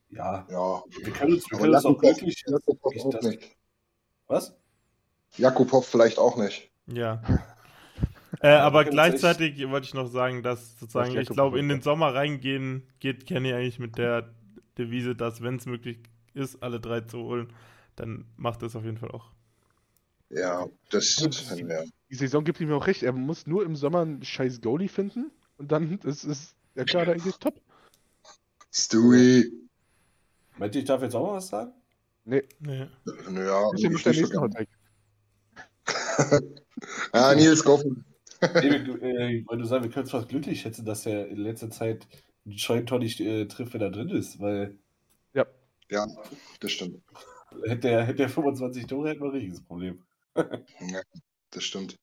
Ja, Ja, wir können uns, wir können uns auch Jakubov, glücklich. Jakubov ich auch das- nicht. Was? Jakubov vielleicht auch nicht. Ja. Äh, aber gleichzeitig wollte ich noch sagen, dass sozusagen, ich glaube, in den Sommer reingehen geht Kenny eigentlich mit der Devise, dass, wenn es möglich ist, alle drei zu holen, dann macht das auf jeden Fall auch. Ja, das. Ja. Die Saison gibt ihm auch recht. Er muss nur im Sommer einen scheiß Goalie finden und dann ist, ist der Kader eigentlich top. Stewie. Meint ihr, ich darf jetzt auch mal was sagen? Nee. Ja, Das ist ja nicht der ich nächste so Hottake. Ah, Nils, go. Nee, wir, äh, ich wollte sagen, wir können es fast glücklich schätzen, dass er in letzter Zeit einen Scheuntor nicht äh, trifft, wenn er drin ist, weil Ja. Ja, das stimmt. hätte er, hätte er 25 Tore, hätten wir ein richtiges Problem. Ja, das stimmt.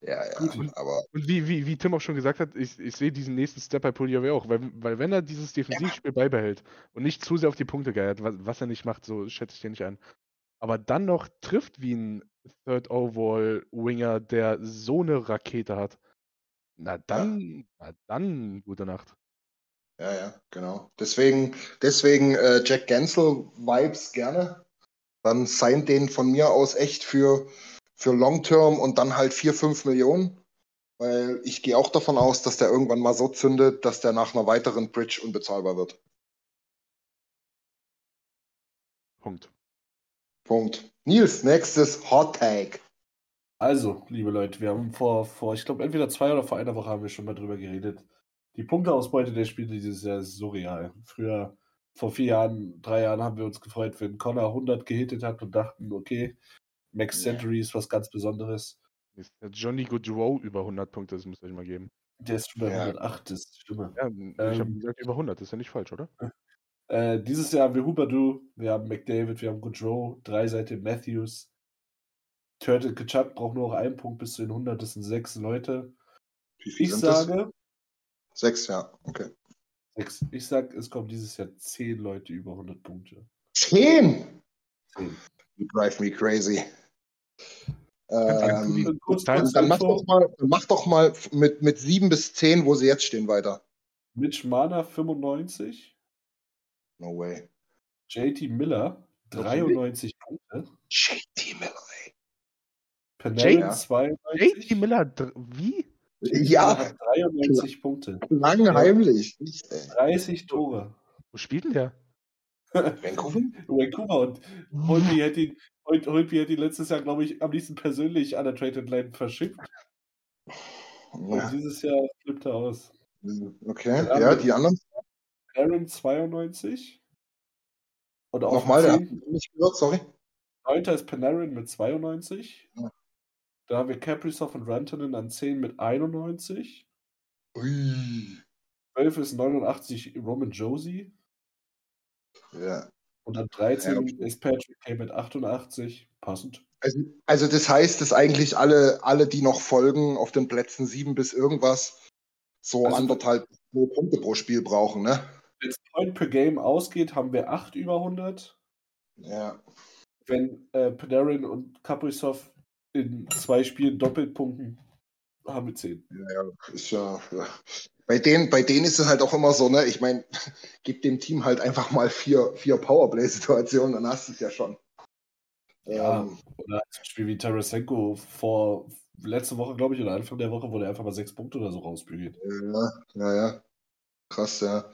Ja, ja, Gut. aber Und wie, wie, wie Tim auch schon gesagt hat, ich, ich sehe diesen nächsten Step bei Pugliave auch, weil, weil wenn er dieses Defensivspiel beibehält und nicht zu sehr auf die Punkte geiert, was, was er nicht macht, so schätze ich den nicht ein, aber dann noch trifft wie ein Third Overall Winger, der so eine Rakete hat, na dann, na dann, gute Nacht. Ja, ja, genau. Deswegen, deswegen äh, Jack Gensel Vibes gerne. Dann sein den von mir aus echt für, für Long Term und dann halt 4, 5 Millionen. Weil ich gehe auch davon aus, dass der irgendwann mal so zündet, dass der nach einer weiteren Bridge unbezahlbar wird. Punkt. Punkt. Nils, nächstes Hot Take. Also, liebe Leute, wir haben vor, vor ich glaube, entweder zwei oder vor einer Woche haben wir schon mal drüber geredet. Die Punkteausbeute der Spiele dieses Jahr ist surreal. Früher, vor vier Jahren, drei Jahren haben wir uns gefreut, wenn Connor 100 gehittet hat und dachten, okay, Max Ja. Century ist was ganz Besonderes. Ist der Johnny Goodrow über 100 Punkte, das müsst ihr euch mal geben. Der ist schon bei Ja. 108, das ist Stimme. Ja, ich habe Ähm, gesagt über 100, das ist ja nicht falsch, oder? Äh, dieses Jahr haben wir Huberdu, wir haben McDavid, wir haben Goodrow, Dreiseite Matthews. Turtle Kachuk braucht nur noch einen Punkt bis zu den 100, das sind sechs Leute. Wie viel Ich sind das? sage, Sechs, ja, okay. sechs. Ich sage, es kommen dieses Jahr zehn Leute über 100 Punkte. Zehn! Zehn. You drive me crazy. Ähm, dann, dann, mach doch mal, mach doch mal mit, mit sieben bis zehn, wo sie jetzt stehen, weiter. Mitch Mana 95, No way. JT Miller 93 Punkte, JT Miller, ey. Panarin Ja. 92, JT Miller, wie? Ja, hat 93 Punkte, lang heimlich. Nicht, ey. 30 Tore. Wo spielt denn der? Vancouver? Vancouver und Holtby hätte ihn, Hol- Holtby hätte ihn letztes Jahr, glaube ich, am liebsten persönlich an der Trade Line verschickt. Und Ja. dieses Jahr flippt er aus. Okay, Ja, die anderen. Aaron 92. Und auf Nochmal, der hat 10, nicht gehört, sorry. 9. ist Panarin mit 92. Ja. Da haben wir Kaprizov und Rantanen an 10 mit 91. Ui. 12 ist 89 Roman Josie. Ja. Und an 13 Ja, ist Patrick Kane mit 88. Passend. Also, also das heißt, dass eigentlich alle, alle, die noch folgen, auf den Plätzen sieben bis irgendwas so Also- anderthalb Punkte pro Spiel brauchen, ne? Wenn es Point per Game ausgeht, haben wir 8 über 100. Ja. Wenn äh, Panarin und Kaprizov in zwei Spielen doppelt punkten, haben wir 10. Ja, ist ja, ja. Bei denen, bei denen ist es halt auch immer so, ne? Ich meine, gib dem Team halt einfach mal vier, vier Powerplay-Situationen, dann hast du es ja schon. Ja. Ähm, Oder zum Beispiel wie Tarasenko vor letzte Woche, glaube ich, oder Anfang der Woche, wo der einfach mal sechs Punkte oder so rausbügelt. ja, ja, ja. Krass, ja.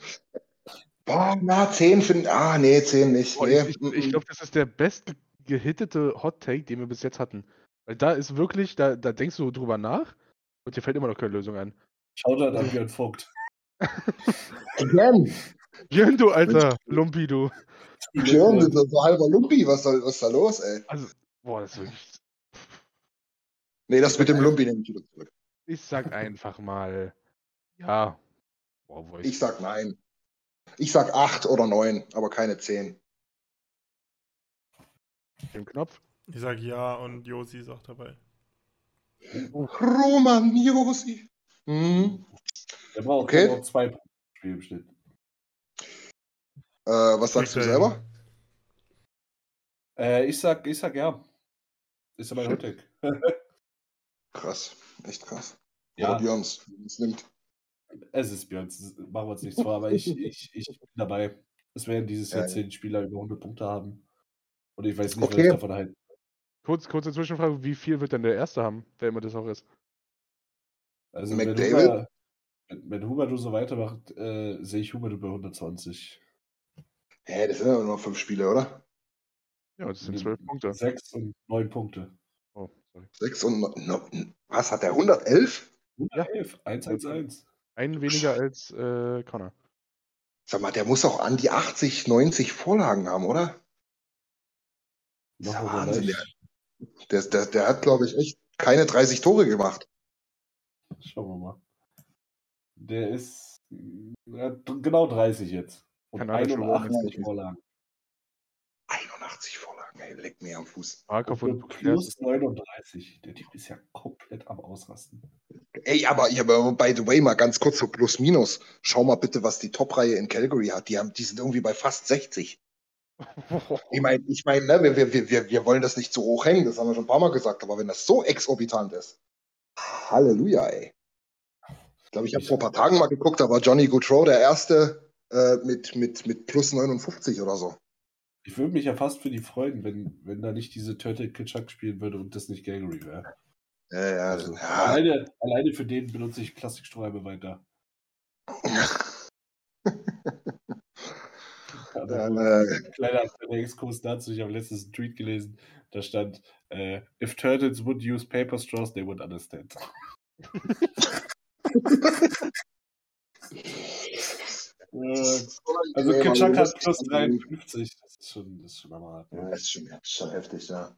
Boah, na, 10 finde Ah, nee, 10 nicht. Boah, Nee. ich ich, ich glaube, das ist der best ge- gehittete Hot Take, den wir bis jetzt hatten. Weil da ist wirklich, da, da denkst du drüber nach und dir fällt immer noch keine Lösung ein. Shoutout an Björn Vogt. Again. Jön, du alter Lumpi, du. Björn, ist so halber Lumpi. Was, soll, was ist da los, ey? Also, boah, das ist wirklich. Nee, das mit dem Lumpi nehme ich wieder zurück. Ich sag einfach mal. Ja. Boah, wo Ich sag nein. Ich sag 8 oder 9, aber keine 10. den Knopf. Ich sag ja und Josi ist auch dabei. Roman Josi. Mhm. Der braucht Okay. braucht zwei Punkte im Spiel im Schnitt. Äh, was sagst du er selber? Äh, ich sag, ich sag ja. Ist ja mein. Hottake. Krass, echt krass. Ja. Oder Björns, nimmt. Es ist Björn, machen wir uns nichts vor, aber ich, ich, ich bin dabei. Es werden dieses Jahr Ja, ja. zehn Spieler über 100 Punkte haben. Und ich weiß nicht, was Okay. ich davon halte. Kurz, kurze Zwischenfrage: Wie viel wird denn der erste haben, wer immer das auch ist? Also, wenn McDavid? Huber, wenn, wenn Huber so weitermacht, äh, sehe ich Huber bei 120. Hä, das sind ja nur 5 Spiele, oder? Ja, das sind zwölf Punkte. Sechs und neun Punkte. Oh, sorry. 6 und. no- was hat der? 111? 111, 111. Einen weniger als äh, Connor. Sag mal, der muss auch an die 80, 90 Vorlagen haben, oder? Noch Ja, mal Wahnsinn, leicht. Der, der, der hat, glaube ich, echt keine 30 Tore gemacht. Schauen wir mal. Der ist ja, genau 30 jetzt. Und Kanadische 81 Rohre. Vorlagen. 81 Vorlagen, ey, leck mir am Fuß. Für Duclair plus 39. Der Typ ist ja komplett am Ausrasten. Ey, aber, ja, aber by the way, mal ganz kurz so plus minus. Schau mal bitte, was die Top-Reihe in Calgary hat. Die, haben, die sind irgendwie bei fast 60. Ich meine, ich mein, ne, wir, wir, wir, wir wollen das nicht zu hoch hängen, das haben wir schon ein paar Mal gesagt, aber wenn das so exorbitant ist, Halleluja, ey. Ich glaube, ich habe vor ein paar Tagen mal geguckt, da war Johnny Goodrow der Erste äh, mit, mit, mit plus 59 oder so. Ich würde mich ja fast für die freuen, wenn, wenn da nicht diese Turtle Kitschak spielen würde und das nicht Gallery wäre. Ja, ja, Also, ja. alleine, alleine für den benutze ich Plastikstrohhalme weiter. Also, Äh, kleiner, Exkurs dazu, ich habe letztens einen Tweet gelesen, da stand, äh, if turtles would use paper straws, they would understand. Äh, also Kitschak hat plus 53, das ist schon, das ist schon hart. Ja, ist schon, ist schon heftig, ja.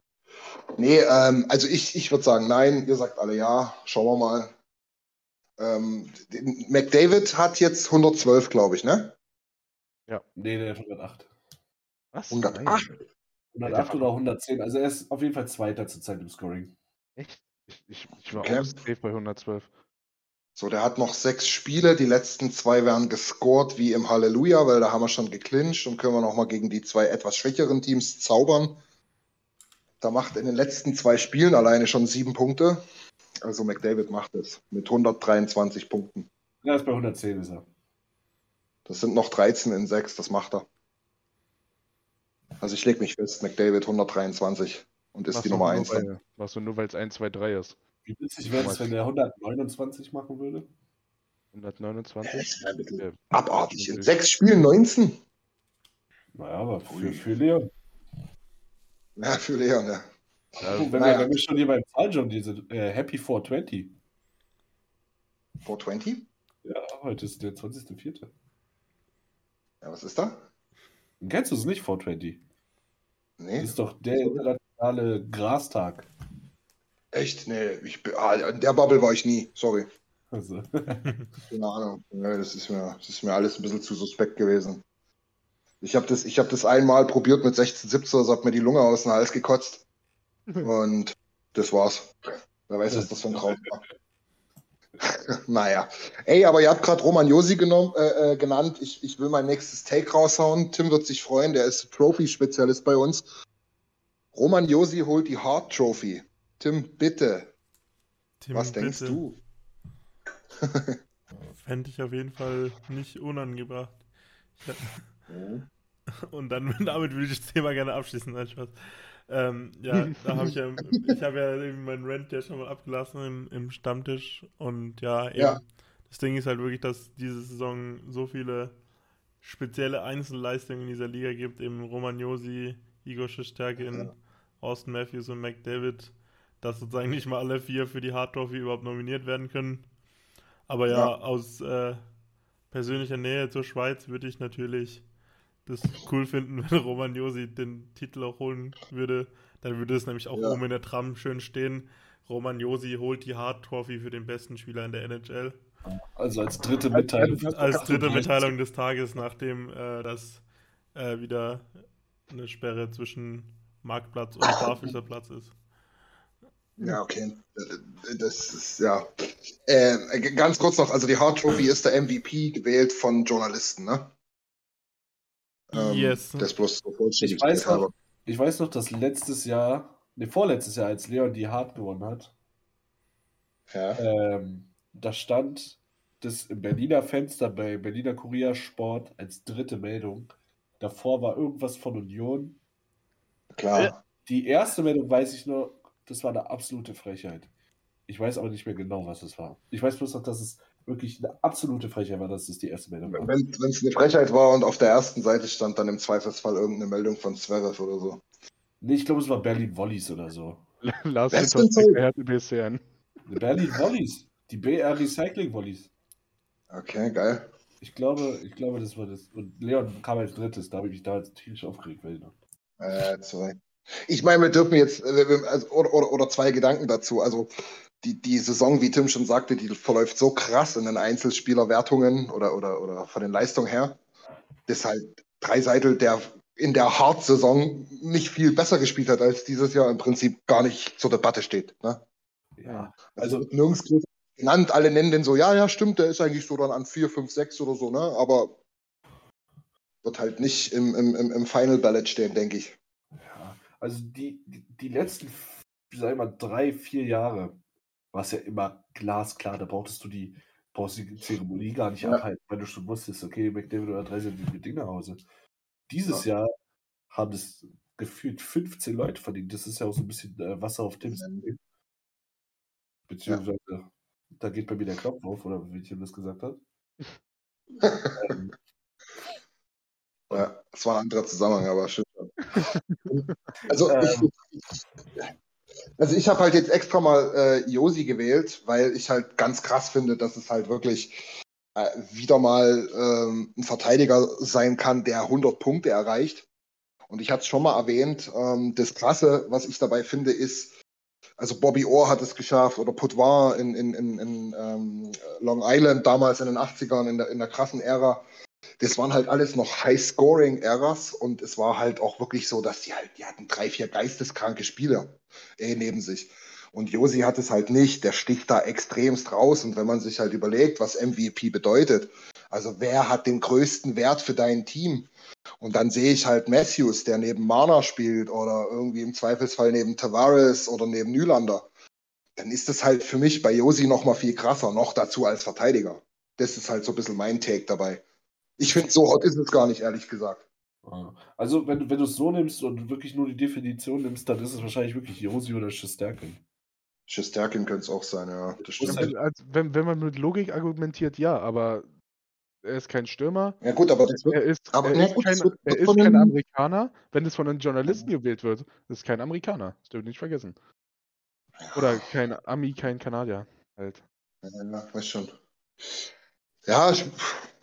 Nee, ähm, also ich, ich würde sagen nein, ihr sagt alle ja, schauen wir mal. Ähm, McDavid hat jetzt 112, glaube ich, ne? Nee, der hat 108. Was? 108? Nein. 108 oder 110, also er ist auf jeden Fall Zweiter zurzeit im Scoring. Echt? Ich, ich, ich war Okay. auch safe bei 112. So, der hat noch sechs Spiele, die letzten zwei werden gescored wie im Halleluja, weil da haben wir schon geclincht und können wir nochmal gegen die zwei etwas schwächeren Teams zaubern. Da macht in den letzten zwei Spielen alleine schon sieben Punkte. Also McDavid macht es mit 123 Punkten. Er ist bei 110 ist er. Das sind noch 13 in 6, das macht er. Also ich lege mich fest, McDavid 123 und ist Machst die Nummer nur, 1 dann. weil- Machst du nur, weil es 1, 2, 3 ist. Wie witzig wäre es, wenn der 129 machen würde? 129? Das ist ein bisschen Ja. abartig. In sechs Spielen 19? Naja, aber für, für Leon. Ja, für Leon, ja. Ja, wenn, naja. wir, wenn wir schon hier beim Zahljob diese äh, Happy 420. 420? Ja, heute ist der 20.04. Ja, was ist da? Kennst du es nicht, 420? Nee. Das ist doch der internationale Grastag. Echt? Nee, ich, bin- ah, in der Bubble war ich nie. Sorry. Also, Keine Ahnung. Nee, das, ist mir, das ist mir alles ein bisschen zu suspekt gewesen. Ich habe das, ich hab das einmal probiert mit 16, 17, das hat mir die Lunge aus dem Hals gekotzt. Und das war's. Wer weiß, was das für ein Kraut war. naja. Ey, aber ihr habt gerade Roman Josi genommen, äh, äh, genannt. Ich, ich will mein nächstes Take raushauen. Tim wird sich freuen, der ist Trophy-Spezialist bei uns. Roman Josi holt die Hart Trophy. Tim, bitte. Tim, was denkst bitte. du? Fände ich auf jeden Fall nicht unangebracht. Ich hab- Und dann damit würde ich das Thema gerne abschließen. Nein, Spaß. Ähm, ja, da habe ich ja, ich habe ja eben meinen Rant ja schon mal abgelassen im, im Stammtisch und ja, eben, Ja. das Ding ist halt wirklich, dass diese Saison so viele spezielle Einzelleistungen in dieser Liga gibt, eben Romagnosi, Igor Stärke, Ja. Austin Matthews und McDavid, dass sozusagen nicht mal alle vier für die Hard Trophy überhaupt nominiert werden können. Aber ja, Ja. aus äh, persönlicher Nähe zur Schweiz würde ich natürlich das cool finden, wenn Roman Josi den Titel auch holen würde. Dann würde es nämlich auch Ja. oben in der Tram schön stehen. Roman Josi holt die Hard Trophy für den besten Spieler in der NHL. also als dritte Mitteilung. Als dritte Mitteilung des Tages, nachdem äh, das äh, wieder eine Sperre zwischen Marktplatz und Barfüßer Platz ist. Ja, okay. Das ist, ja. Äh, ganz kurz noch, also die Hart Trophy ist der MVP gewählt von Journalisten, ne? Yes. Das bloß so vollständig Ich weiß noch, ich weiß noch, dass letztes Jahr, ne, vorletztes Jahr, als Leon die Hart gewonnen hat, Ja. ähm, da stand das im Berliner Fenster bei Berliner Kurier Sport als dritte Meldung. Davor war irgendwas von Union. Klar. Die erste Meldung weiß ich nur, das war eine absolute Frechheit. Ich weiß aber nicht mehr genau, was es war. Ich weiß bloß noch, dass es wirklich eine absolute Frechheit war, dass es die erste Meldung war. Wenn es eine Frechheit war und auf der ersten Seite stand dann im Zweifelsfall irgendeine Meldung von Zverev oder so. Nee, ich glaube, es war Berlin Wollies oder so. Lars hat BSCN. Berlin Wollies. Die BR Recycling Wollies. Okay, geil. Ich glaube, ich glaube, das war das. Und Leon kam als drittes, da habe ich mich da tierisch aufgeregt, weil ich noch. Äh, zwei. Ich meine, wir dürfen jetzt, äh, also, oder, oder, oder zwei Gedanken dazu. Also die, die Saison, wie Tim schon sagte, die verläuft so krass in den Einzelspielerwertungen oder, oder, oder von den Leistungen her, dass halt Dreiseitel, der in der Hard-Saison nicht viel besser gespielt hat als dieses Jahr, im Prinzip gar nicht zur Debatte steht. Ne? Ja, Also nirgends genannt, alle nennen den so, ja, ja, stimmt, der ist eigentlich so dann an 4, 5, 6 oder so, ne? Aber wird halt nicht im, im, im, im Final Ballot stehen, denke ich. Ja. Also die, die, letzten, sag ich mal, drei, vier Jahre war es ja immer glasklar, da brauchtest du die, brauchst die Zeremonie gar nicht Ja. abhalten, weil du schon wusstest, okay, McDavid oder drei sind mit Ding nach Hause. Dieses Jahr haben es gefühlt 15 Leute verdient. Das ist ja auch so ein bisschen äh, Wasser auf Tims. Beziehungsweise, da geht bei mir der Knopf auf, oder wie Tim das gesagt hat. ähm, Ja, das war ein anderer Zusammenhang, aber schön. Also ich, Ähm. also ich habe halt jetzt extra mal äh, Josi gewählt, weil ich halt ganz krass finde, dass es halt wirklich äh, wieder mal ähm, ein Verteidiger sein kann, der 100 Punkte erreicht. Und ich hatte es schon mal erwähnt, ähm, das Krasse, was ich dabei finde, ist, also Bobby Orr hat es geschafft oder Potvin in, in, in, in ähm, Long Island damals in den 80ern, in der, in der krassen Ära. Das waren halt alles noch High-Scoring-Eras und es war halt auch wirklich so, dass die halt, die hatten drei, vier geisteskranke Spieler äh, neben sich. Und Josi hat es halt nicht, der sticht da extremst raus. Und wenn man sich halt überlegt, was MVP bedeutet, also wer hat den größten Wert für dein Team? Und dann sehe ich halt Matthews, der neben Marner spielt oder irgendwie im Zweifelsfall neben Tavares oder neben Nylander. Dann ist das halt für mich bei Josi noch mal viel krasser, noch dazu als Verteidiger. Das ist halt so ein bisschen mein Take dabei. Ich finde, so hot ist es gar nicht, ehrlich gesagt. Ah. Also, wenn, du- wenn du es so nimmst und wirklich nur die Definition nimmst, dann ist es wahrscheinlich wirklich Josi oder Shesterkin. Shesterkin könnte es auch sein, ja. Das stimmt. halt- Wenn, als, wenn, wenn man mit Logik argumentiert, ja, aber er ist kein Stürmer. Ja gut, aber das Er wird, ist, aber er ist, gut, kein, das wird, er ist kein Amerikaner. Wenn es von einem Journalisten gewählt wird, ist kein Amerikaner. Das dürfen wir nicht vergessen. Oder kein Ami, kein Kanadier. Halt. Ja, weiß schon. Ja,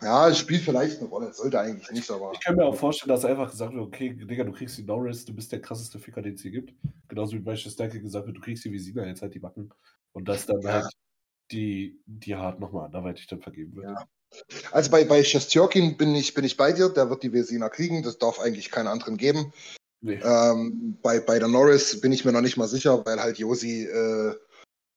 ja, es spielt vielleicht eine Rolle. Sollte eigentlich nicht, aber. Ich kann mir auch vorstellen, dass einfach gesagt wird, okay, Digga, du kriegst die Norris, du bist der krasseste Ficker, den es hier gibt. Genauso wie bei Shesterkin gesagt wird, du kriegst die Visina, jetzt halt die Backen. Und dass dann Ja. halt die, die hart nochmal anderweitig dann vergeben wird. Ja. Also bei, bei Shestjorkin bin ich, bin ich bei dir, der wird die Vesina kriegen, das darf eigentlich keinen anderen geben. Nee. Ähm, bei, bei der Norris bin ich mir noch nicht mal sicher, weil halt Josi äh,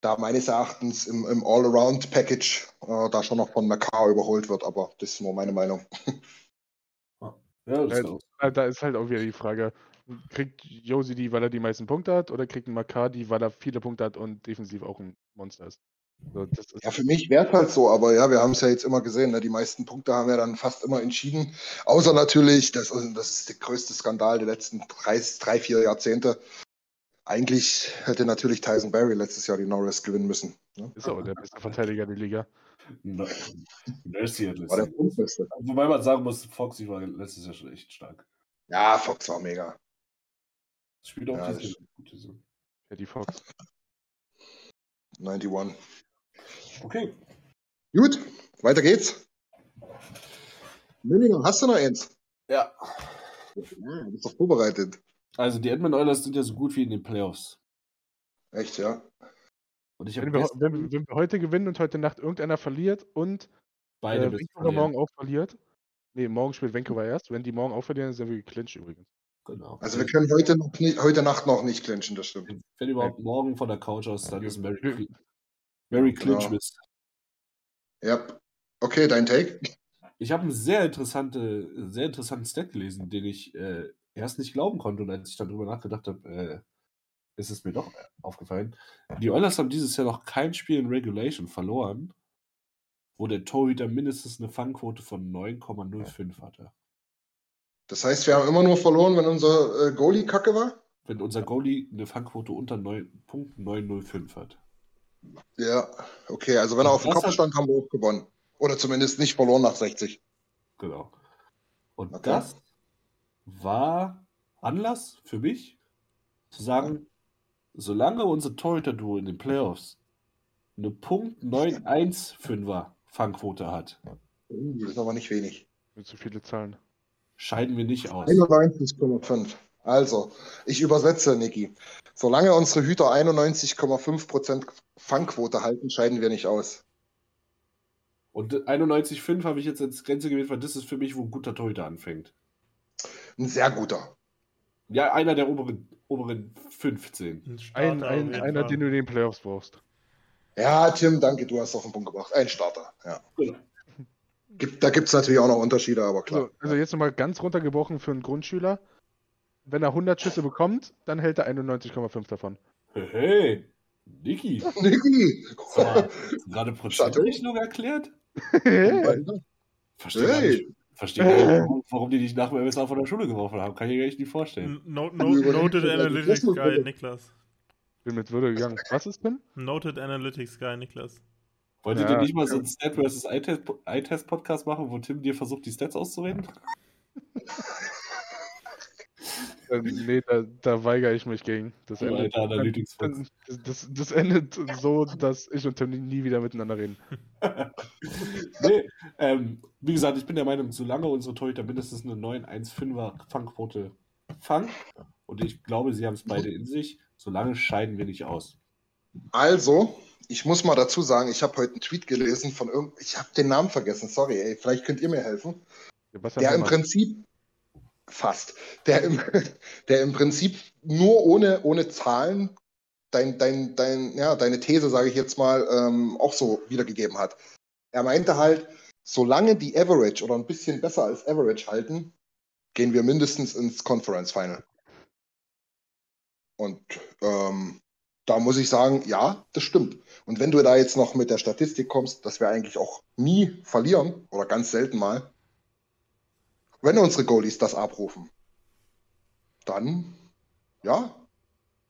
da meines Erachtens im, im All-Around-Package äh, da schon noch von Macau überholt wird, aber das ist nur meine Meinung. Ja, das auch. Da, da ist halt auch wieder die Frage, kriegt Josi die, weil er die meisten Punkte hat, oder kriegt Makar die, weil er viele Punkte hat und defensiv auch ein Monster ist? So, das ist Ja, für mich wäre es halt so, aber ja, wir haben es ja jetzt immer gesehen, ne? die meisten Punkte haben ja dann fast immer entschieden. Außer natürlich, das, also das ist der größte Skandal der letzten drei, drei, vier Jahrzehnte. Eigentlich hätte natürlich Tyson Berry letztes Jahr die Norris gewinnen müssen. Ne? ist auch der beste Verteidiger der Liga. Mercy hat War der letztes Punktbeste. Wobei man sagen muss, Foxy war letztes Jahr schon echt stark. Ja, Fox war mega. Spielt auch Ja, diese das- gute Saison. Eddie Fox. 91. Okay. Gut, weiter geht's. Münninger, hast du noch eins? Ja. Ja, du bist doch vorbereitet. Also die Edmund Oilers sind ja so gut wie in den Playoffs. Echt, ja. Und ich habe Wenn wir, gestern wenn, wir- wenn wir heute gewinnen und heute Nacht irgendeiner verliert und beide äh, Vancouver morgen auch verliert. Nee, morgen spielt Vancouver erst. Wenn die morgen auch verlieren, sind wir geclincht übrigens. Genau. Also wir können heute, noch nicht, heute Nacht noch nicht clinchen, das stimmt. Wenn überhaupt morgen von der Couch aus, dann Ja, ist Mary, Mary Clinch Genau. Mist. Ja. Okay, dein Take? Ich habe einen sehr, interessante, sehr interessanten Stat gelesen, den ich äh, erst nicht glauben konnte. Und als ich dann drüber nachgedacht habe, äh, ist es mir doch aufgefallen. Die Oilers haben dieses Jahr noch kein Spiel in Regulation verloren, wo der Torhüter mindestens eine Fangquote von 9,05 hatte. Das heißt, wir haben immer nur verloren, wenn unser äh, Goalie kacke war? Wenn unser Goalie eine Fangquote unter 9.905 hat. Ja, okay. Also wenn er auf dem Kopf hat- stand, haben wir auch gewonnen. Oder zumindest nicht verloren nach 60. Genau. Und Okay. das war Anlass für mich zu sagen, solange unser Torhüter-Duo in den Playoffs eine Punkt 915er Fangquote hat, Uh, Das ist aber nicht wenig. Mit zu viele Zahlen. scheiden wir nicht aus. 91,5. Also, ich übersetze, Niki. Solange unsere Hüter 91,5% Fangquote halten, scheiden wir nicht aus. Und 91,5 habe ich jetzt als Grenze gewählt, weil das ist für mich, wo ein guter Torhüter anfängt. Ein sehr guter. Ja, einer der oberen, oberen 15. Ein Ein, einer, den du in den Playoffs brauchst. Ja, Tim, danke, du hast auf den Punkt gebracht. Ein Starter, ja. Gibt, da gibt es natürlich auch noch Unterschiede, aber klar. Also, also jetzt nochmal ganz runtergebrochen für einen Grundschüler. Wenn er 100 Schüsse bekommt, dann hält er 91,5 davon. Hey, hey, Niki, Niki! gerade Prozentrechnung erklärt? Verstehe gar Hey. Verstehe gar nicht warum, die dich nach dem MSA von der Schule geworfen haben. Kann ich mir echt nicht vorstellen. No, no, noted Analytics Guy, Niklas. Bin mit Würde gegangen. Was ist denn? Noted Analytics Guy, Niklas. Wolltet Ja, ihr nicht mal so einen Stat vs. Eye-Test Podcast machen, wo Tim dir versucht, die Stats auszureden? Nee, da, da weigere ich mich gegen. Das Oh, endet, das, das, das endet so, dass ich und Tim nie wieder miteinander reden. nee, ähm, wie gesagt, ich bin der Meinung, solange unsere Torhüter mindestens eine 9-1-5er Fangquote fangen, und ich glaube, sie haben es beide in sich, solange scheiden wir nicht aus. Also, ich muss mal dazu sagen, ich habe heute einen Tweet gelesen von irgend, ich habe den Namen vergessen, sorry, ey, vielleicht könnt ihr mir helfen. Sebastian Der im. Prinzip, fast, der im, der im Prinzip nur ohne, ohne Zahlen dein, dein, dein, ja, deine These, sage ich jetzt mal, ähm, auch so wiedergegeben hat. Er meinte halt, solange die Average oder ein bisschen besser als Average halten, gehen wir mindestens ins Conference Final. Und ähm, da muss ich sagen, ja, das stimmt. Und wenn du da jetzt noch mit der Statistik kommst, dass wir eigentlich auch nie verlieren oder ganz selten mal, wenn unsere Goalies das abrufen, dann, ja,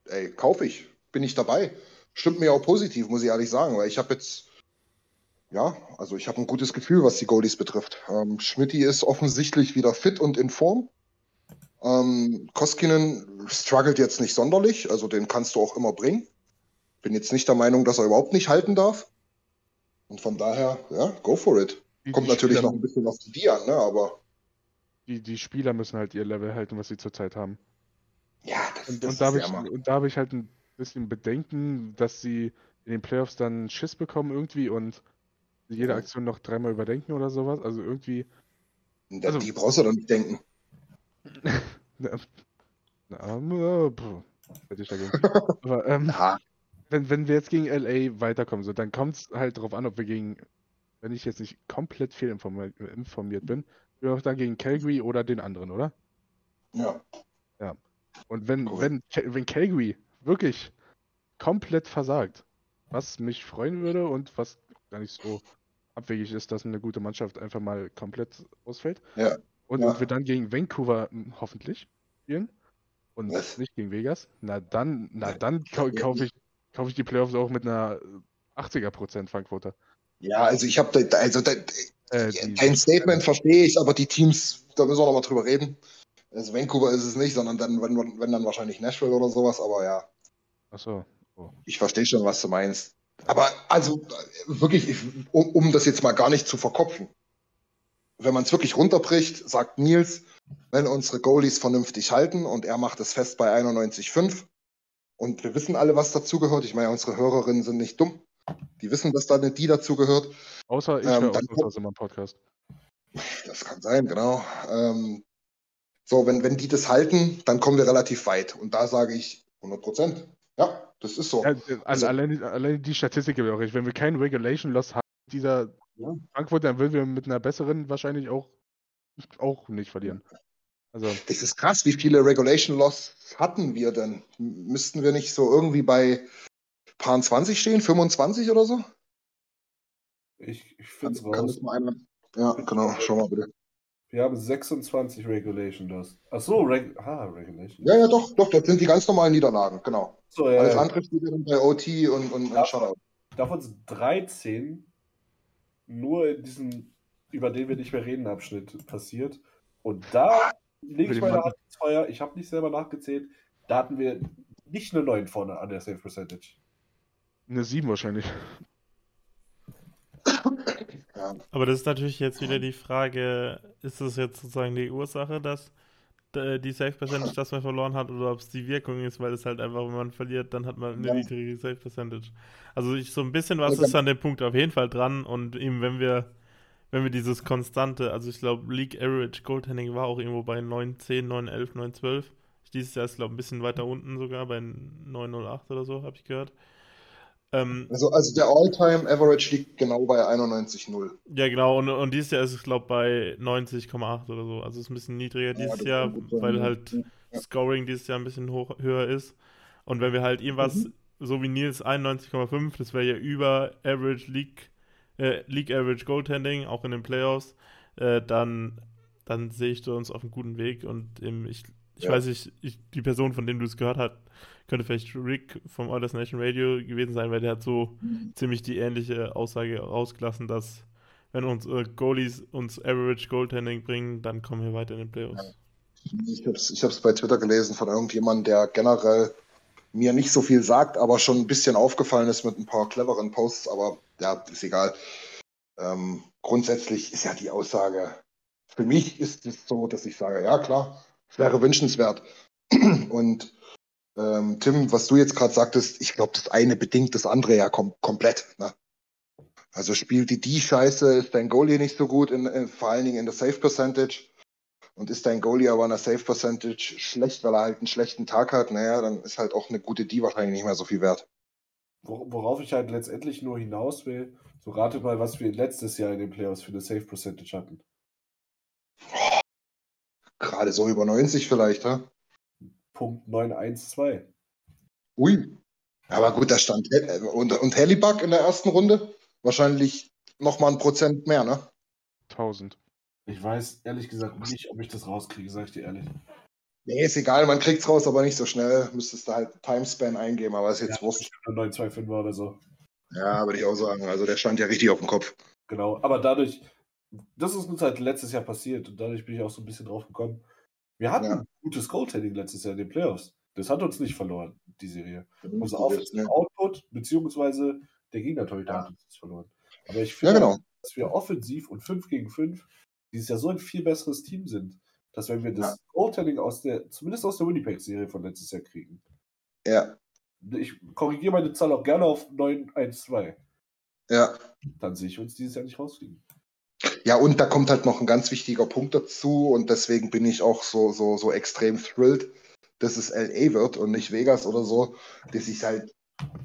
ey, kaufe ich, bin ich dabei. Stimmt mir auch positiv, muss ich ehrlich sagen, weil ich habe jetzt, ja, also ich habe ein gutes Gefühl, was die Goalies betrifft. Ähm, Schmidti ist offensichtlich wieder fit und in Form. Ähm, Koskinen struggelt jetzt nicht sonderlich, also den kannst du auch immer bringen. Bin jetzt nicht der Meinung, dass er überhaupt nicht halten darf. Und von daher, ja, go for it. Kommt natürlich noch ein bisschen auf die die an, ne? aber Die, die Spieler müssen halt ihr Level halten, was sie zurzeit haben. ja, das, Und, das und, da ist ich, und da habe ich halt ein bisschen Bedenken, dass sie in den Playoffs dann Schiss bekommen irgendwie und jede. Aktion noch dreimal überdenken oder sowas. Also irgendwie. Und also- die brauchst du doch nicht denken. Na, na, äh, puh. Aber ähm, wenn, wenn wir jetzt gegen LA weiterkommen, so, dann kommt es halt darauf an, ob wir gegen, wenn ich jetzt nicht komplett fehlinformiert informiert bin, auch dann gegen Calgary oder den anderen, oder? ja. Und wenn, Korrekt. wenn, wenn Calgary wirklich komplett versagt, was mich freuen würde und was gar nicht so abwegig ist, dass eine gute Mannschaft einfach mal komplett ausfällt. Ja. Und, Ja. und wir dann gegen Vancouver hm, hoffentlich spielen und Was? nicht gegen Vegas, na dann, na dann kau ja, kaufe ich, kauf ich die Playoffs auch mit einer 80er% Fangquote. ja, also ich habe da, also da, Äh, dein Statement verstehe ich, aber die Teams, da müssen wir noch mal drüber reden. Also Vancouver ist es nicht, sondern dann, wenn, wenn dann wahrscheinlich Nashville oder sowas, aber ja, Achso. ich verstehe schon, was du meinst. Aber also wirklich, ich, um, um das jetzt mal gar nicht zu verkopfen. Wenn man es wirklich runterbricht, sagt Nils, wenn unsere Goalies vernünftig halten und er macht es fest bei 91,5 und wir wissen alle, was dazugehört. Ich meine, unsere Hörerinnen sind nicht dumm. Die wissen, dass da eine die dazugehört. Außer ich Ähm, höre dann ausnahmsweise mal einen Podcast. Das kann sein, genau. Ähm, so, wenn, wenn die das halten, dann kommen wir relativ weit. Und da sage ich 100 Prozent. Ja, das ist so. Ja, äh, Also- allein, allein die Statistik gibt auch recht. Wenn wir keinen Regulation Loss haben, dieser Ja. Frankfurt, dann würden wir mit einer besseren wahrscheinlich auch, auch nicht verlieren. Also, Das ist krass, wie viele Regulation Loss hatten wir denn? Müssten wir nicht so irgendwie bei Paar 20 stehen, 25 oder so? Ich, ich finde es kann raus. das mal einer? Ja, genau, schau mal bitte. Wir haben 26 Regulation Loss. Ach so, Reg ah, Regulation. Ja, ja, doch, doch, das sind die ganz normalen Niederlagen, genau. So, ja, Alles ja. andere steht dann bei OT und, und, Ja. und Shutout. Davon sind 13 nur in diesem, über den wir nicht mehr reden, Abschnitt passiert. Und da lege ich meine Hand ins Feuer. Ich habe nicht selber nachgezählt. Da hatten wir nicht eine 9 vorne an der Save Percentage. Eine 7 wahrscheinlich. Aber das ist natürlich jetzt wieder die Frage, ist das jetzt sozusagen die Ursache, dass äh, die Safe Percentage, dass man verloren hat, oder ob es die Wirkung ist, weil es halt einfach, wenn man verliert, dann hat man eine Ja. niedrige Safe Percentage. Also ich, so ein bisschen was ist an dem Punkt auf jeden Fall dran und eben wenn wir, wenn wir dieses konstante, also ich glaube League Average Goaltending war auch irgendwo bei 910, 911, 912. Dieses Jahr ist glaube ich ein bisschen weiter unten sogar bei 908 oder so, habe ich gehört. Ähm, Also, also der All-Time Average liegt genau bei 91,0. Ja, genau, und, und dieses Jahr ist es, glaube ich, bei 90,8 oder so. Also ist ein bisschen niedriger dieses Jahr, weil halt Ja. Scoring dieses Jahr ein bisschen hoch, höher ist. Und wenn wir halt irgendwas, Mhm. so wie Nils 91,5, das wäre ja über Average League, äh, League Average Goaltending, auch in den Playoffs, äh, dann, dann sehe ich uns auf einem guten Weg. Und ähm, ich, ich Ja. weiß nicht, ich, die Person, von dem du es gehört hast, könnte vielleicht Rick vom Oilers Nation Radio gewesen sein, weil der hat so Mhm. ziemlich die ähnliche Aussage rausgelassen, dass wenn unsere Goalies uns Average Goaltending bringen, dann kommen wir weiter in den Playoffs. Ich habe es ich hab's bei Twitter gelesen von irgendjemandem, der generell mir nicht so viel sagt, aber schon ein bisschen aufgefallen ist mit ein paar cleveren Posts, aber ja, ist egal. Ähm, grundsätzlich ist ja die Aussage, für mich ist es so, dass ich sage, ja klar, es wäre wünschenswert. Und ähm, Tim, was du jetzt gerade sagtest, ich glaube, das eine bedingt das andere ja kom komplett. Ne? Also spielt die die Scheiße, ist dein Goalie nicht so gut, in, in, vor allen Dingen in der Safe Percentage. Und ist dein Goalie aber in der Safe Percentage schlecht, weil er halt einen schlechten Tag hat, naja, dann ist halt auch eine gute D wahrscheinlich nicht mehr so viel wert. Wor- Worauf ich halt letztendlich nur hinaus will, so rate mal, was wir letztes Jahr in den Playoffs für eine Safe Percentage hatten. Gerade so über 90 vielleicht, ha? Punkt 912. Ui. Aber gut, da stand äh, und, und Hellebuck in der ersten Runde wahrscheinlich nochmal ein Prozent mehr, ne? 1000. Ich weiß ehrlich gesagt nicht, ob ich das rauskriege, sag ich dir ehrlich. Nee, ist egal, man kriegt's raus, aber nicht so schnell. Müsstest du halt Timespan eingeben, aber ist jetzt Ja, wurscht. Eine 925 war oder so. Ja, würde ich auch sagen. Also der stand ja richtig auf dem Kopf. Genau, aber dadurch, das ist uns halt letztes Jahr passiert und dadurch bin ich auch so ein bisschen drauf gekommen. Wir hatten Ja. gutes Goaltending letztes Jahr in den Playoffs. Das hat uns nicht verloren, die Serie. Unser Offensive ne? Output, beziehungsweise der Gegnertorhüter Ja. hat uns das verloren. Aber ich Ja, finde, genau. dass wir offensiv und 5 gegen 5 dieses Jahr so ein viel besseres Team sind, dass wenn wir das Ja. Goaltending aus der, zumindest aus der Winnipeg-Serie von letztes Jahr kriegen, Ja, ich korrigiere meine Zahl auch gerne auf 9-1-2, ja. dann sehe ich uns dieses Jahr nicht rausfliegen. Ja, und da kommt halt noch ein ganz wichtiger Punkt dazu und deswegen bin ich auch so, so, so extrem thrilled, dass es LA wird und nicht Vegas oder so, dass ich halt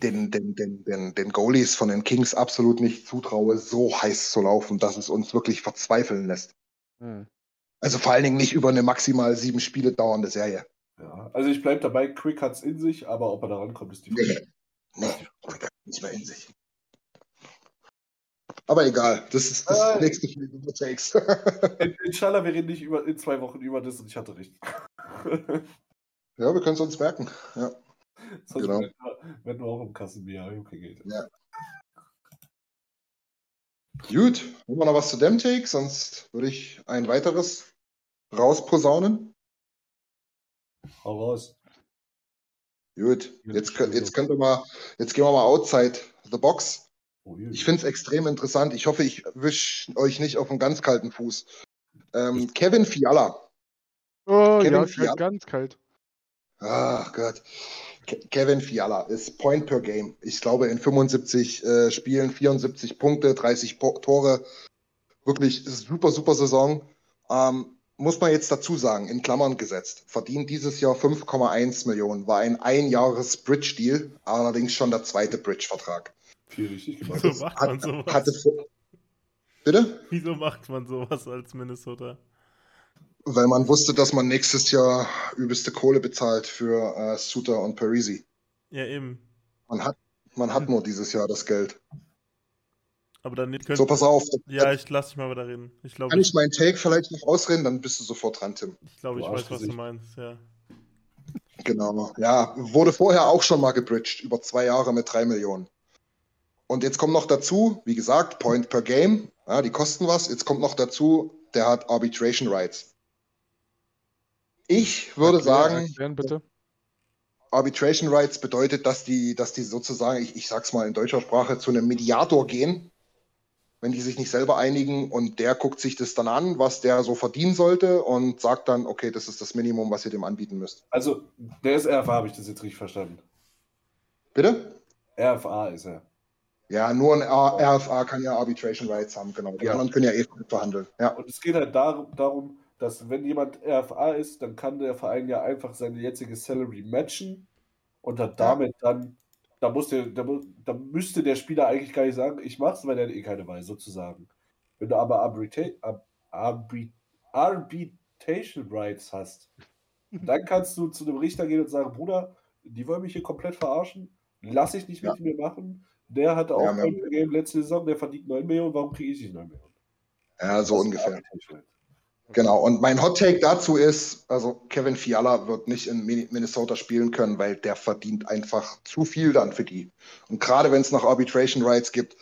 den, den, den, den, den Goalies von den Kings absolut nicht zutraue, so heiß zu laufen, dass es uns wirklich verzweifeln lässt. Hm. Also vor allen Dingen nicht über eine maximal sieben Spiele dauernde Serie. Ja, also ich bleibe dabei, Quick hat's in sich, aber ob er da rankommt, ist die Frage. Nee, nee, nicht mehr in sich. Aber egal, das ist das Äh. nächste Spiel über Takes. In- Inshallah, wir reden nicht über, in zwei Wochen über das und ich hatte recht. ja, wir können es uns merken. Ja. Sonst Genau. werden wir- auch im Kassenbier okay geht. Ja. Gut, haben wir noch was zu dem Take? Sonst würde ich ein weiteres rausposaunen. Hau raus. Gut, jetzt, könnt- jetzt, könnt ihr mal, jetzt gehen wir mal outside the box. Oh. Ich finde es extrem interessant. Ich hoffe, ich wisch euch nicht auf einen ganz kalten Fuß. Ähm, Kevin Fiala. Oh, Kevin ja, Fiala. ganz kalt. Ach Gott. Ke Kevin Fiala ist Point per Game. Ich glaube, in 75 äh, Spielen 74 Punkte, 30 po Tore. Wirklich super, super Saison. Ähm, muss man jetzt dazu sagen, in Klammern gesetzt. Verdient dieses Jahr 5,1 Millionen. War ein Einjahres-Bridge-Deal, allerdings schon der zweite Bridge-Vertrag. Viel richtig gemacht. Wieso macht man Hat, sowas? hatte Bitte? Wieso macht man sowas als Minnesota? Weil man wusste, dass man nächstes Jahr übelste Kohle bezahlt für äh, Suter und Parisi. Ja, eben. Man hat, man hat nur dieses Jahr das Geld. Aber dann nicht könnt, So, pass auf. Ja, ich lass dich mal wieder reden. Ich glaube, Kann ich, ich meinen Take vielleicht noch ausreden, dann bist du sofort dran, Tim. ich, glaub, ich weiß, was du meinst, ja. Genau. Ja, wurde vorher auch schon mal gebridged, über zwei Jahre mit drei Millionen. Und jetzt kommt noch dazu, wie gesagt, Point per Game, ja, die kosten was. Jetzt kommt noch dazu, der hat Arbitration Rights. Ich würde Erklär- sagen, Erklären bitte. Arbitration Rights bedeutet, dass die, dass die sozusagen, ich, ich sag's mal in deutscher Sprache, zu einem Mediator gehen wenn die sich nicht selber einigen und der guckt sich das dann an, was der so verdienen sollte und sagt dann, okay, das ist das Minimum, was ihr dem anbieten müsst. Also, der ist RFA, habe ich das jetzt richtig verstanden. Bitte? RFA ist er. Ja, nur ein RFA kann ja Arbitration Rights haben, genau. Die Ja. anderen können ja eh verhandeln. Ja. Und es geht halt darum, darum, dass wenn jemand RFA ist, dann kann der Verein ja einfach seine jetzige Salary matchen und hat damit dann, da, muss der, da, da müsste der Spieler eigentlich gar nicht sagen, ich mach's, weil der hat eh keine Wahl, sozusagen. Wenn du aber Arbit Arbitration Rights hast, dann kannst du zu einem Richter gehen und sagen, Bruder, die wollen mich hier komplett verarschen, lass ich nicht mit mir machen. Der hatte auch Ja, per Game letzte Saison, der verdient 9 Millionen, warum kriege ich nicht 9 Millionen? ja, so ungefähr. Genau. Und mein Hot Take dazu ist, also Kevin Fiala wird nicht in Minnesota spielen können, weil der verdient einfach zu viel dann für die. Und gerade wenn es noch Arbitration Rights gibt,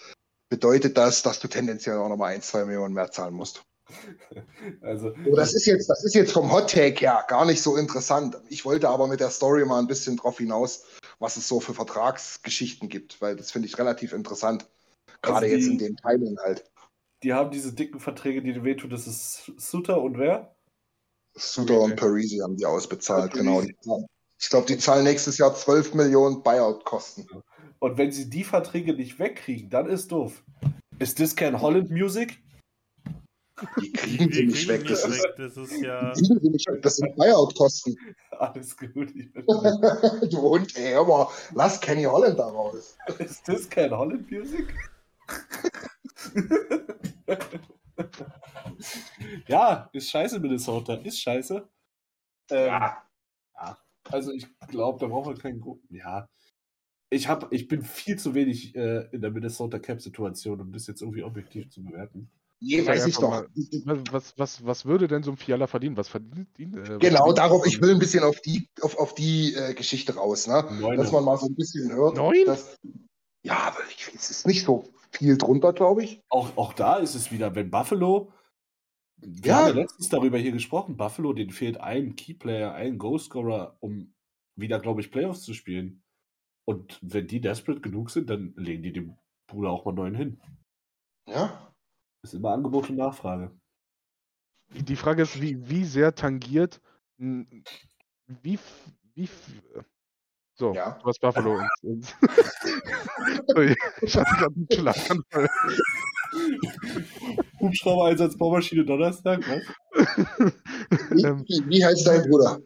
bedeutet das, dass du tendenziell auch nochmal ein, zwei Millionen mehr zahlen musst. Also, So, das ist jetzt, das ist jetzt vom Hot Take her gar nicht so interessant. Ich wollte aber mit der Story mal ein bisschen drauf hinaus, was es so für Vertragsgeschichten gibt, weil das finde ich relativ interessant. Gerade Also jetzt die- in dem Timing halt. die haben diese dicken Verträge, die dir wehtun. Das ist Suter und wer? Suter und Parisi haben die ausbezahlt, genau. Ich glaube, die zahlen nächstes Jahr 12 Millionen Buyout-Kosten. Und wenn sie die Verträge nicht wegkriegen, dann ist doof. Ist das kein Holland Music? Die kriegen sie nicht weg. Das, ist, Das ist ja. kriegen sie nicht weg. das sind Buyout-Kosten. Alles gut. Du Hund, ey, mal, lass Kenny Holland da raus. ist das kein Holland Music? ja, ist scheiße, Minnesota. Ist scheiße. Ähm, Ja. ja. Also ich glaube, da brauchen wir keinen Grund. Ja. Ich, hab, ich bin viel zu wenig äh, in der Minnesota Cap-Situation, um das jetzt irgendwie objektiv zu bewerten. Nee, weiß ich doch. mal, Was, was, was, würde denn so ein Fiala verdienen? Was verdient ihn? Äh, Genau, darauf, ich will ein bisschen auf die, auf, auf die äh, Geschichte raus, ne? Neune. Dass man mal so ein bisschen hört. Neun? Dass, ja, aber ich, es ist nicht so viel drunter, glaube ich. Auch, auch da ist es wieder, wenn Buffalo, wir Ja. haben ja letztens darüber hier gesprochen, Buffalo, denen fehlt ein Keyplayer, ein Goalscorer, um wieder, glaube ich, Playoffs zu spielen. Und wenn die desperate genug sind, dann legen die dem Bruder auch mal neuen hin. Ja. Ist immer Angebot und Nachfrage. Die Frage ist, wie, wie sehr tangiert, wie, wie, so, Ja. du hast Buffalo und, und Sorry, ich hatte gerade einen Schlaganfall. Hubschrauber-Einsatz, Baumaschine Donnerstag, was? Wie, Ähm. wie, wie heißt dein Bruder?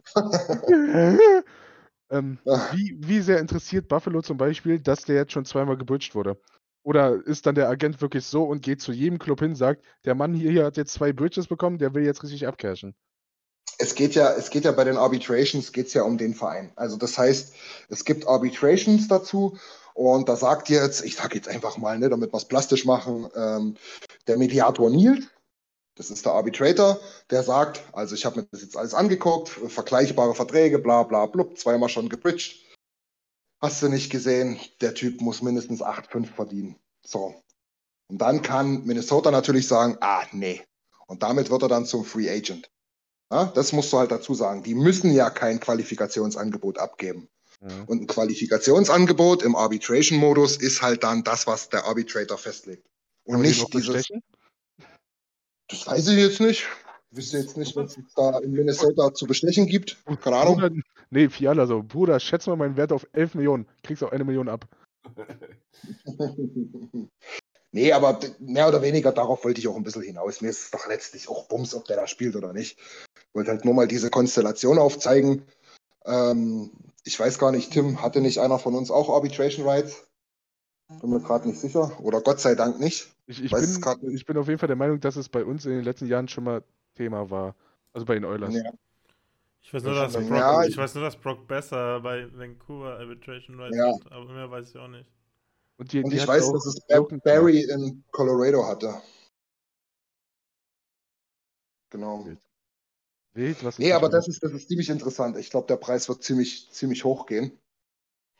ähm, Ach. wie, wie sehr interessiert Buffalo zum Beispiel, dass der jetzt schon zweimal gebridged wurde? Oder ist dann der Agent wirklich so und geht zu jedem Club hin, sagt, der Mann hier, hier hat jetzt zwei Bridges bekommen, der will jetzt richtig abcashen? Es geht ja, es geht ja bei den Arbitrations geht's ja um den Verein. Also das heißt, es gibt Arbitrations dazu und da sagt jetzt, ich sage jetzt einfach mal, ne, damit wir es plastisch machen, ähm, der Mediator Nils, das ist der Arbitrator, der sagt, also ich habe mir das jetzt alles angeguckt, vergleichbare Verträge, bla bla blub, zweimal schon gebridged. Hast du nicht gesehen, der Typ muss mindestens 8,5 verdienen. So. Und dann kann Minnesota natürlich sagen, ah, nee. Und damit wird er dann zum Free Agent. Ja, das musst du halt dazu sagen. Die müssen ja kein Qualifikationsangebot abgeben. Und ein Qualifikationsangebot im Arbitration-Modus ist halt dann das, was der Arbitrator festlegt. Und Kann nicht dieses. Das weiß ich jetzt nicht. Wüsste jetzt nicht, was es da in Minnesota zu bestechen gibt. Keine Ahnung. Bruder, nee, Fiala so, Bruder, schätz mal meinen Wert auf 11 Millionen, kriegst auch eine Million ab. nee, aber mehr oder weniger darauf wollte ich auch ein bisschen hinaus. Mir ist es doch letztlich auch Bums, ob der da spielt oder nicht. Ich wollte halt nur mal diese Konstellation aufzeigen. Ähm, ich weiß gar nicht, Tim, hatte nicht einer von uns auch Arbitration Rights? Bin mir gerade nicht sicher. Oder Gott sei Dank nicht. Ich, ich, bin, nicht. ich bin auf jeden Fall der Meinung, dass es bei uns in den letzten Jahren schon mal Thema war. Also bei den Oilers. Ja. Ich weiß, nur, Das dass Brock, ja- ich weiß nur, dass Brock besser bei Vancouver Arbitration Rights Ja. hat, aber mehr weiß ich auch nicht. Und, die, Und die ich weiß, dass es Barry in Colorado hatte. Genau. Wild, was Nee, aber das ist, das ist ziemlich interessant. Ich glaube, der Preis wird ziemlich, ziemlich hoch gehen.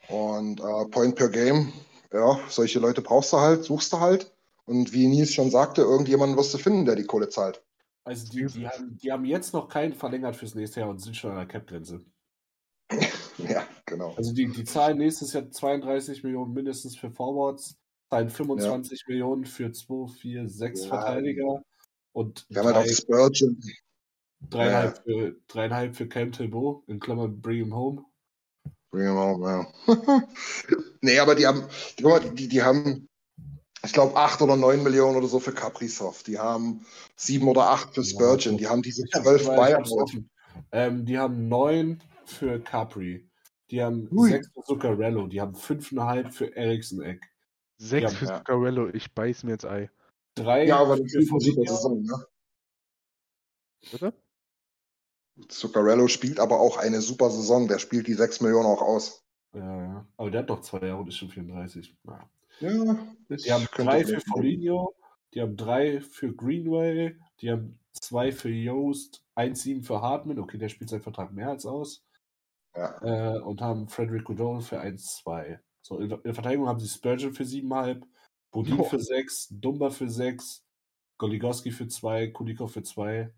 Und äh, Point per Game, ja, solche Leute brauchst du halt, suchst du halt. Und wie Nils schon sagte, irgendjemanden wirst du finden, der die Kohle zahlt. Also die, die, haben, die haben jetzt noch keinen verlängert fürs nächste Jahr und sind schon an der Cap-Grenze. Ja, genau. Also die, die zahlen nächstes Jahr 32 Millionen mindestens für Forwards. zahlen 25 Millionen für 2, 4, 6 Ja. Verteidiger und Wir haben halt auch drei- Spurgeon. dreieinhalb, für, dreieinhalb für Cam Tilbo, in Klammern Bring him home. Bring him home, ja. nee, aber die haben, die, guck mal, die, die haben, ich glaube, acht oder neun Millionen oder so für Kaprizov. Die haben sieben oder acht für Spurgeon. Die haben diese zwölf offen. Ähm, die haben neun für Capri. Die haben Ui. sechs für Zuccarello. Die haben fünfeinhalb für Ericsson Eck. Sechs Ja, für ja. Zuccarello, ich beiß mir ins Ei. Drei Ja, aber das eine super Foligno. Saison, ne? Bitte? Zuccarello spielt aber auch eine super Saison. Der spielt die sechs Millionen auch aus. Ja, ja. Aber der hat noch zwei Jahre und ist schon 34. Ja. Ja, Die haben drei für Foligno, die haben drei für Greenway, die haben zwei für Yoast, 1,7 für Hartman, okay, der spielt seinen Vertrag mehr als aus, Ja. äh, und haben Frederick Goodall für 1,2. So, in, in der Verteidigung haben sie Spurgeon für 7,5, Bodin Boah. für 6, Dumba für 6, Goligoski für 2, Kulikov für 2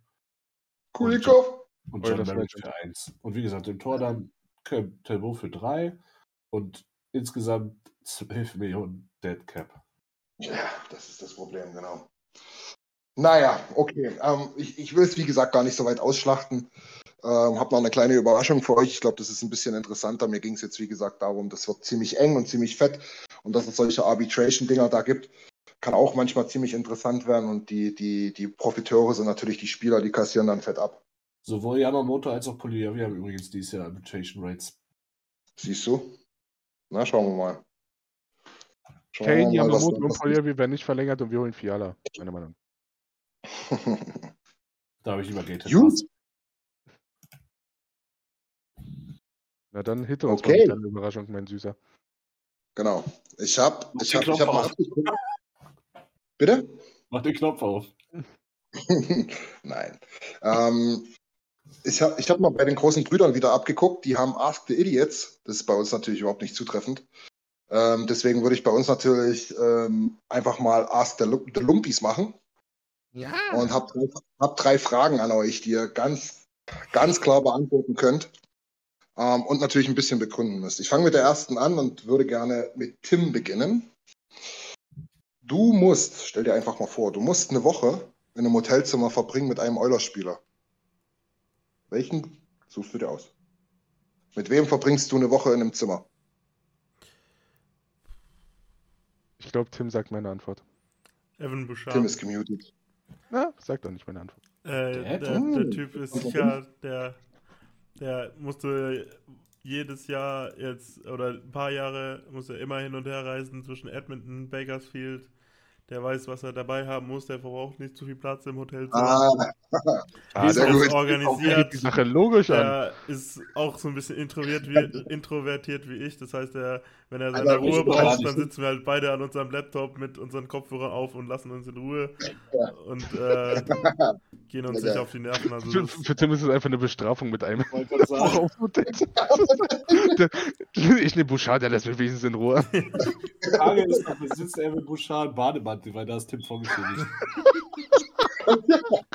Kulikov? und Oh, John Legend. für 1. Und wie gesagt, im Tor dann Telbo für 3 und insgesamt 12 Millionen Dead Cap. Ja, das ist das Problem, genau. Naja, okay. Ähm, ich, ich will es, wie gesagt, gar nicht so weit ausschlachten. Ähm, habe noch eine kleine Überraschung für euch. Ich glaube, das ist ein bisschen interessanter. Mir ging es jetzt, wie gesagt, darum, das wird ziemlich eng und ziemlich fett. Und dass es solche Arbitration-Dinger da gibt, kann auch manchmal ziemlich interessant werden. Und die, die, die Profiteure sind natürlich die Spieler, die kassieren dann fett ab. Sowohl Yamamoto als auch Poliavi haben übrigens dieses Jahr Arbitration Rates. Siehst du? Na, schauen wir mal. Kane, wir Yamamoto und. Polyavi werden nicht verlängert und wir holen Fiala, meiner Meinung nach. Da habe ich lieber Gate. Gut. Na dann hitte uns Okay. mal deiner Überraschung, mein Süßer. Genau. Ich habe ich hab, ich hab mal abgeguckt. Bitte? Mach den Knopf auf. Nein. Ähm, ich habe ich hab mal bei den großen Brüdern wieder abgeguckt. Die haben Ask the Idiots. Das ist bei uns natürlich überhaupt nicht zutreffend. Ähm, deswegen würde ich bei uns natürlich ähm, einfach mal Ask the, the Lumpies machen. Ja. Und habe drei, hab drei Fragen an euch, die ihr ganz, ganz klar beantworten könnt. Ähm, und natürlich ein bisschen begründen müsst. Ich fange mit der ersten an und würde gerne mit Tim beginnen. Du musst, stell dir einfach mal vor, du musst eine Woche in einem Hotelzimmer verbringen mit einem Eulerspieler. Welchen suchst du dir aus? Mit wem verbringst du eine Woche in einem Zimmer? Ich glaube, Tim sagt meine Antwort. Evan Bouchard. Tim ist gemutet. Na, sagt doch nicht meine Antwort. Äh, Der? der, der Typ ist sicher, der, der musste jedes Jahr jetzt oder ein paar Jahre muss er immer hin und her reisen zwischen Edmonton, Bakersfield. Der weiß, was er dabei haben muss. Der verbraucht nicht zu viel Platz im Hotel. Ah, Wie sehr ist gut. organisiert? Die Sache logisch an. Der ist auch so ein bisschen introvertiert wie, introvertiert wie ich. Das heißt, er, wenn er seine Aber Ruhe braucht, dann sitzen wir halt beide an unserem Laptop mit unseren Kopfhörern auf und lassen uns in Ruhe und äh, gehen uns Ja, nicht geil. auf die Nerven. Also Für, für Tim ist es einfach eine Bestrafung mit einem. Ich nehme Bouchard, der lässt mich wenigstens in Ruhe. die Frage ist, besitzt er mit Bouchard Bademantel, weil da ist Tim vorgeschrieben.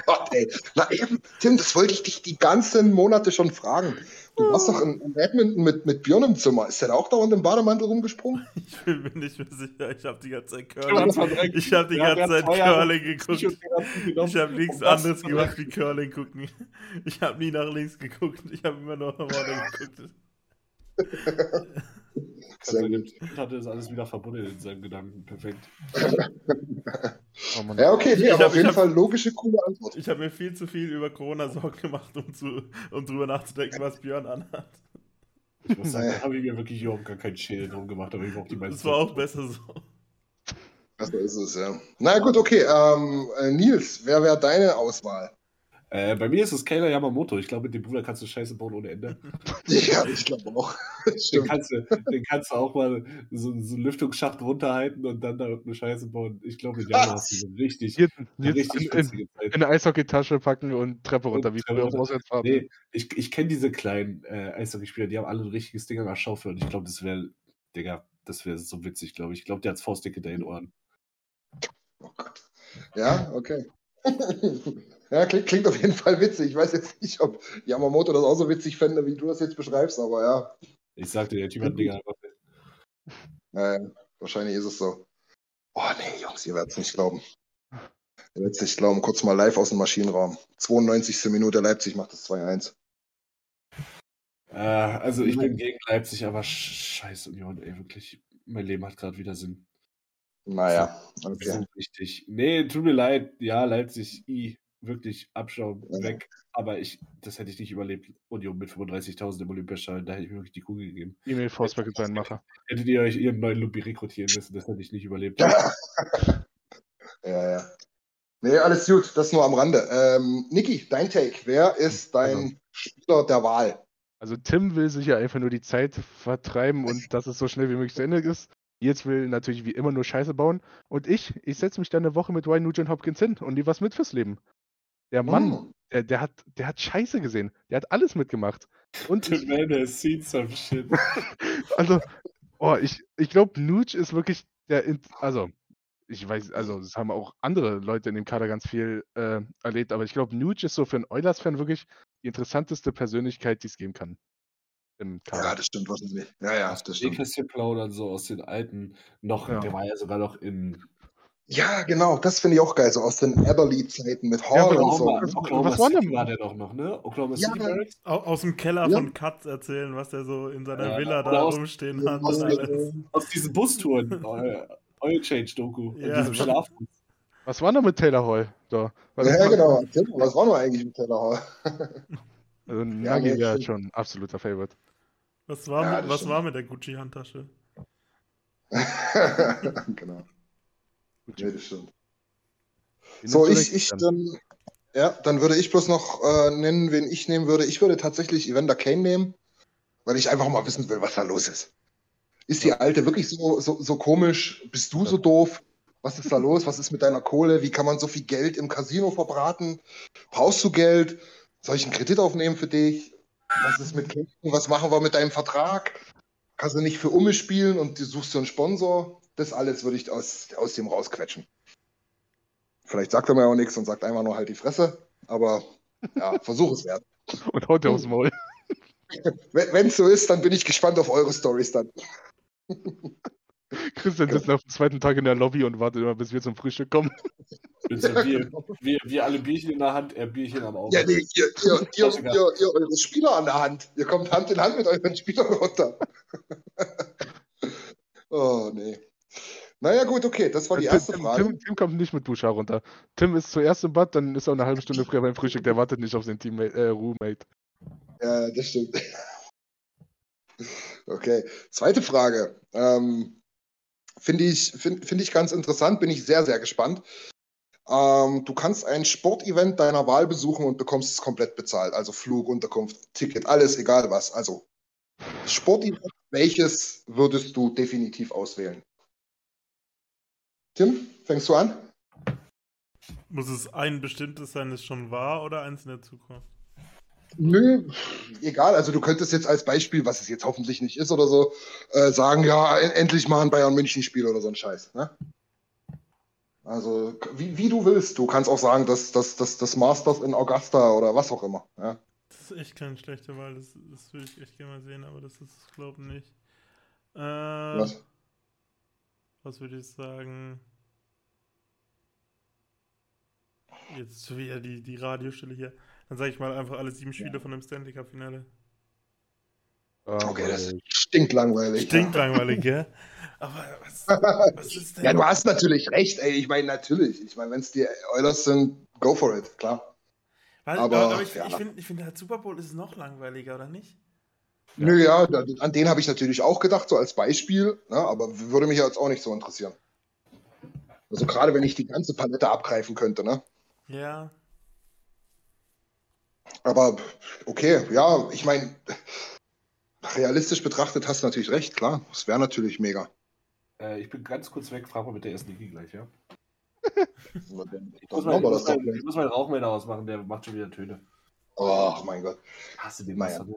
Gott, ey. Na eben, Tim, das wollte ich dich die ganzen Monate schon fragen. Du warst doch in, in Edmonton mit, mit Björn im Zimmer. Ist der da auch da unten im Bademantel rumgesprungen? ich bin mir nicht mehr sicher. Ich habe die ganze Zeit Curling. direkt- Ich habe die Ja, ganze Zeit Curling geguckt. Ich habe nichts das anderes gemacht wie Curling gucken. Ich habe nie nach links geguckt. Ich habe immer nur nach vorne geguckt. Sehr gut. hatte das alles wieder verbunden in seinen Gedanken. Perfekt. Oh. Ja, okay, nee, aber hab- auf jeden hab- Fall logische, coole Antwort. Ich habe mir viel zu viel über Corona Sorgen gemacht, um, zu, um drüber nachzudenken, was Björn anhat. Ich muss sagen, da habe ich mir wirklich überhaupt gar keinen Schädel drum gemacht, aber ich auch die meisten. Das war auch besser so. So ist es, ja. Na gut, okay. Ähm, äh, Nils, wer wäre deine Auswahl? Äh, bei mir ist es Kayla Yamamoto. Ich glaube, mit dem Bruder kannst du Scheiße bauen ohne Ende. Ja, ich glaube auch. Den kannst, du, den kannst du auch mal so, so einen Lüftungsschacht runterhalten und dann da eine Scheiße bauen. Ich glaube, mit Yamamoto hast du eine richtig, Jetzt, eine jetzt richtig in, in, witzige Zeit. in eine Eishockeytasche packen und Treppe runter, wie Treppe früher. Nee, ich, ich kenne diese kleinen äh, Eishockeyspieler, die haben alle ein richtiges Ding an der Schaufel und ich glaube, das wäre, Digga, das wäre so witzig, glaube ich. Ich glaube, der hat Faustdicke da in den Ohren. Oh Gott. Ja, okay. ja, klingt, klingt auf jeden Fall witzig. Ich weiß jetzt nicht, ob Yamamoto das auch so witzig fände, wie du das jetzt beschreibst, aber ja, Ich sagte, der Typ hat Dinger einfach. äh, wahrscheinlich ist es so. Oh nee, Jungs, ihr werdet es nicht glauben. Ihr werdet es nicht glauben. Kurz mal live aus dem Maschinenraum. 92. Minute Leipzig macht das 2-1. Äh, also ich bin gegen Leipzig, aber scheiß Union, ey, wirklich. Mein Leben hat gerade wieder Sinn. Naja, okay. wichtig. Nee, tut mir leid. Ja, Leipzig, i, wirklich, Abschaum, Ja. weg. Aber ich, das hätte ich nicht überlebt. Union mit 35.000 im Olympiastadion, da hätte ich mir wirklich die Kugel gegeben. E-Mail Forsberg ist sein Macher. Hättet ihr euch ihren neuen Lupi rekrutieren müssen, das hätte ich nicht überlebt. Ja, ja. Nee, alles gut, das nur am Rande. Ähm, Niki, dein Take. Wer ist dein Also. Spieler der Wahl? Also Tim will sich ja einfach nur die Zeit vertreiben und dass es so schnell wie möglich zu Ende ist. Jetzt will natürlich wie immer nur Scheiße bauen. Und ich, ich setze mich dann eine Woche mit Ryan Nugent Hopkins hin und die was mit fürs Leben. Der Mann, Hm. der, der, hat, der hat Scheiße gesehen. Der hat alles mitgemacht. Und The ich, man has seen some shit. also, oh, ich, ich glaube, Nuge ist wirklich der, In- also, ich weiß, also, das haben auch andere Leute in dem Kader ganz viel äh, erlebt, aber ich glaube, Nuge ist so für einen Oilers-Fan wirklich die interessanteste Persönlichkeit, die es geben kann. Im Kader. Ja, das stimmt wahrscheinlich. Ja, ja, das stimmt. Nähkästchen plaudern, so aus den alten, noch, Ja. der war ja sogar noch in Ja, genau, das finde ich auch geil, so aus den Everly-Zeiten mit Ja, Hall aber und so. Oklahoma, Oklahoma was war City denn- war der doch noch, ne? Oklahoma Ja, City Barracks? Au- Aus dem Keller Ja. von Katz erzählen, was der so in seiner Ja, Villa da aus- rumstehen hat. aus- und alles. Aus diesen Bustouren. Oil Oil Change Doku. Ja. In diesem Schlafbus. Was war denn mit Taylor Hall? Da? War das Ja, genau. Tim, Was war nur eigentlich mit Taylor Hall? Also, Ja, Nagi nee, wäre schon ein absoluter Favorite. Was war, Ja, mit, das was war mit der Gucci-Handtasche? genau. Nee, das stimmt. So, ich, ich dann? ja, dann würde ich bloß noch äh, nennen, wen ich nehmen würde. Ich würde tatsächlich Evander Kane nehmen, weil ich einfach mal wissen will, was da los ist. Ist die Alte wirklich so, so, so komisch? Bist du so doof? Was ist da los? Was ist mit deiner Kohle? Wie kann man so viel Geld im Casino verbraten? Brauchst du Geld? Soll ich einen Kredit aufnehmen für dich? Was ist mit Kane? Was machen wir mit deinem Vertrag? Kannst du nicht für Umme spielen und du suchst du einen Sponsor? Das alles würde ich aus, aus dem rausquetschen. Vielleicht sagt er mir auch nichts und sagt einfach nur halt die Fresse, aber ja, versuch es wert. Und haut dir aufs Maul. Wenn es so ist, dann bin ich gespannt auf eure Stories dann. Christian sitzt auf dem zweiten Tag in der Lobby und wartet immer, bis wir zum Frühstück kommen. Mit so wir, wir, wir alle Bierchen in der Hand, er Bierchen am Auge. Ja, nee, ihr, ihr, ihr, ihr, ihr eure Spieler an der Hand. Ihr kommt Hand in Hand mit euren Spielern runter. oh, nee. Naja, gut, okay, das war die Tim, erste Frage. Tim, Tim kommt nicht mit Bouchard runter. Tim ist zuerst im Bad, dann ist er eine halbe Stunde früher beim Frühstück. Der wartet nicht auf seinen Teammate, äh, Roommate. Ja, das stimmt. Okay, zweite Frage. Ähm, Finde ich, find, find ich ganz interessant, bin ich sehr, sehr gespannt. Ähm, du kannst ein Sportevent deiner Wahl besuchen und bekommst es komplett bezahlt. Also Flug, Unterkunft, Ticket, alles, egal was. Also Sportevent, welches würdest du definitiv auswählen? Tim, fängst du an? Muss es ein bestimmtes sein, das schon war oder eins in der Zukunft? Nö, egal. Also du könntest jetzt als Beispiel, was es jetzt hoffentlich nicht ist oder so, äh, sagen, ja, en- endlich mal ein Bayern München Spiel oder so ein Scheiß. Ne? Also wie, wie du willst. Du kannst auch sagen, dass das, das, das Masters in Augusta oder was auch immer. Ja? Das ist echt keine schlechte Wahl, das, das würde ich echt gerne mal sehen, aber das ist, glaube ich, nicht. Äh, Was? Was würde ich sagen? Jetzt wieder die, die Radiostelle hier. Dann sage ich mal einfach alle sieben Spiele von dem Stanley Cup Finale. Okay, das ist stinklangweilig. Stinkt langweilig, gell? Aber was, was ist denn? Ja, du hast natürlich recht, ey. Ich meine, natürlich. Ich meine, wenn es die Oilers sind, go for it, klar. Weil, aber, aber, aber ich, ja. ich finde, ich find, der Super Bowl ist noch langweiliger, oder nicht? Nö, ja, an den habe ich natürlich auch gedacht, so als Beispiel, ne, aber würde mich jetzt auch nicht so interessieren. Also gerade wenn ich die ganze Palette abgreifen könnte, ne? Ja. Aber okay, ja, ich meine, realistisch betrachtet hast du natürlich recht, klar. Das wäre natürlich mega. Äh, ich bin ganz kurz weg, frag mal mit der ersten Liga gleich, ja? Ich muss, mein, ich, muss mein, ich muss meinen Rauchmelder ausmachen, der macht schon wieder Töne. Ach mein Gott. Hast du den Naja. Wasser, ne?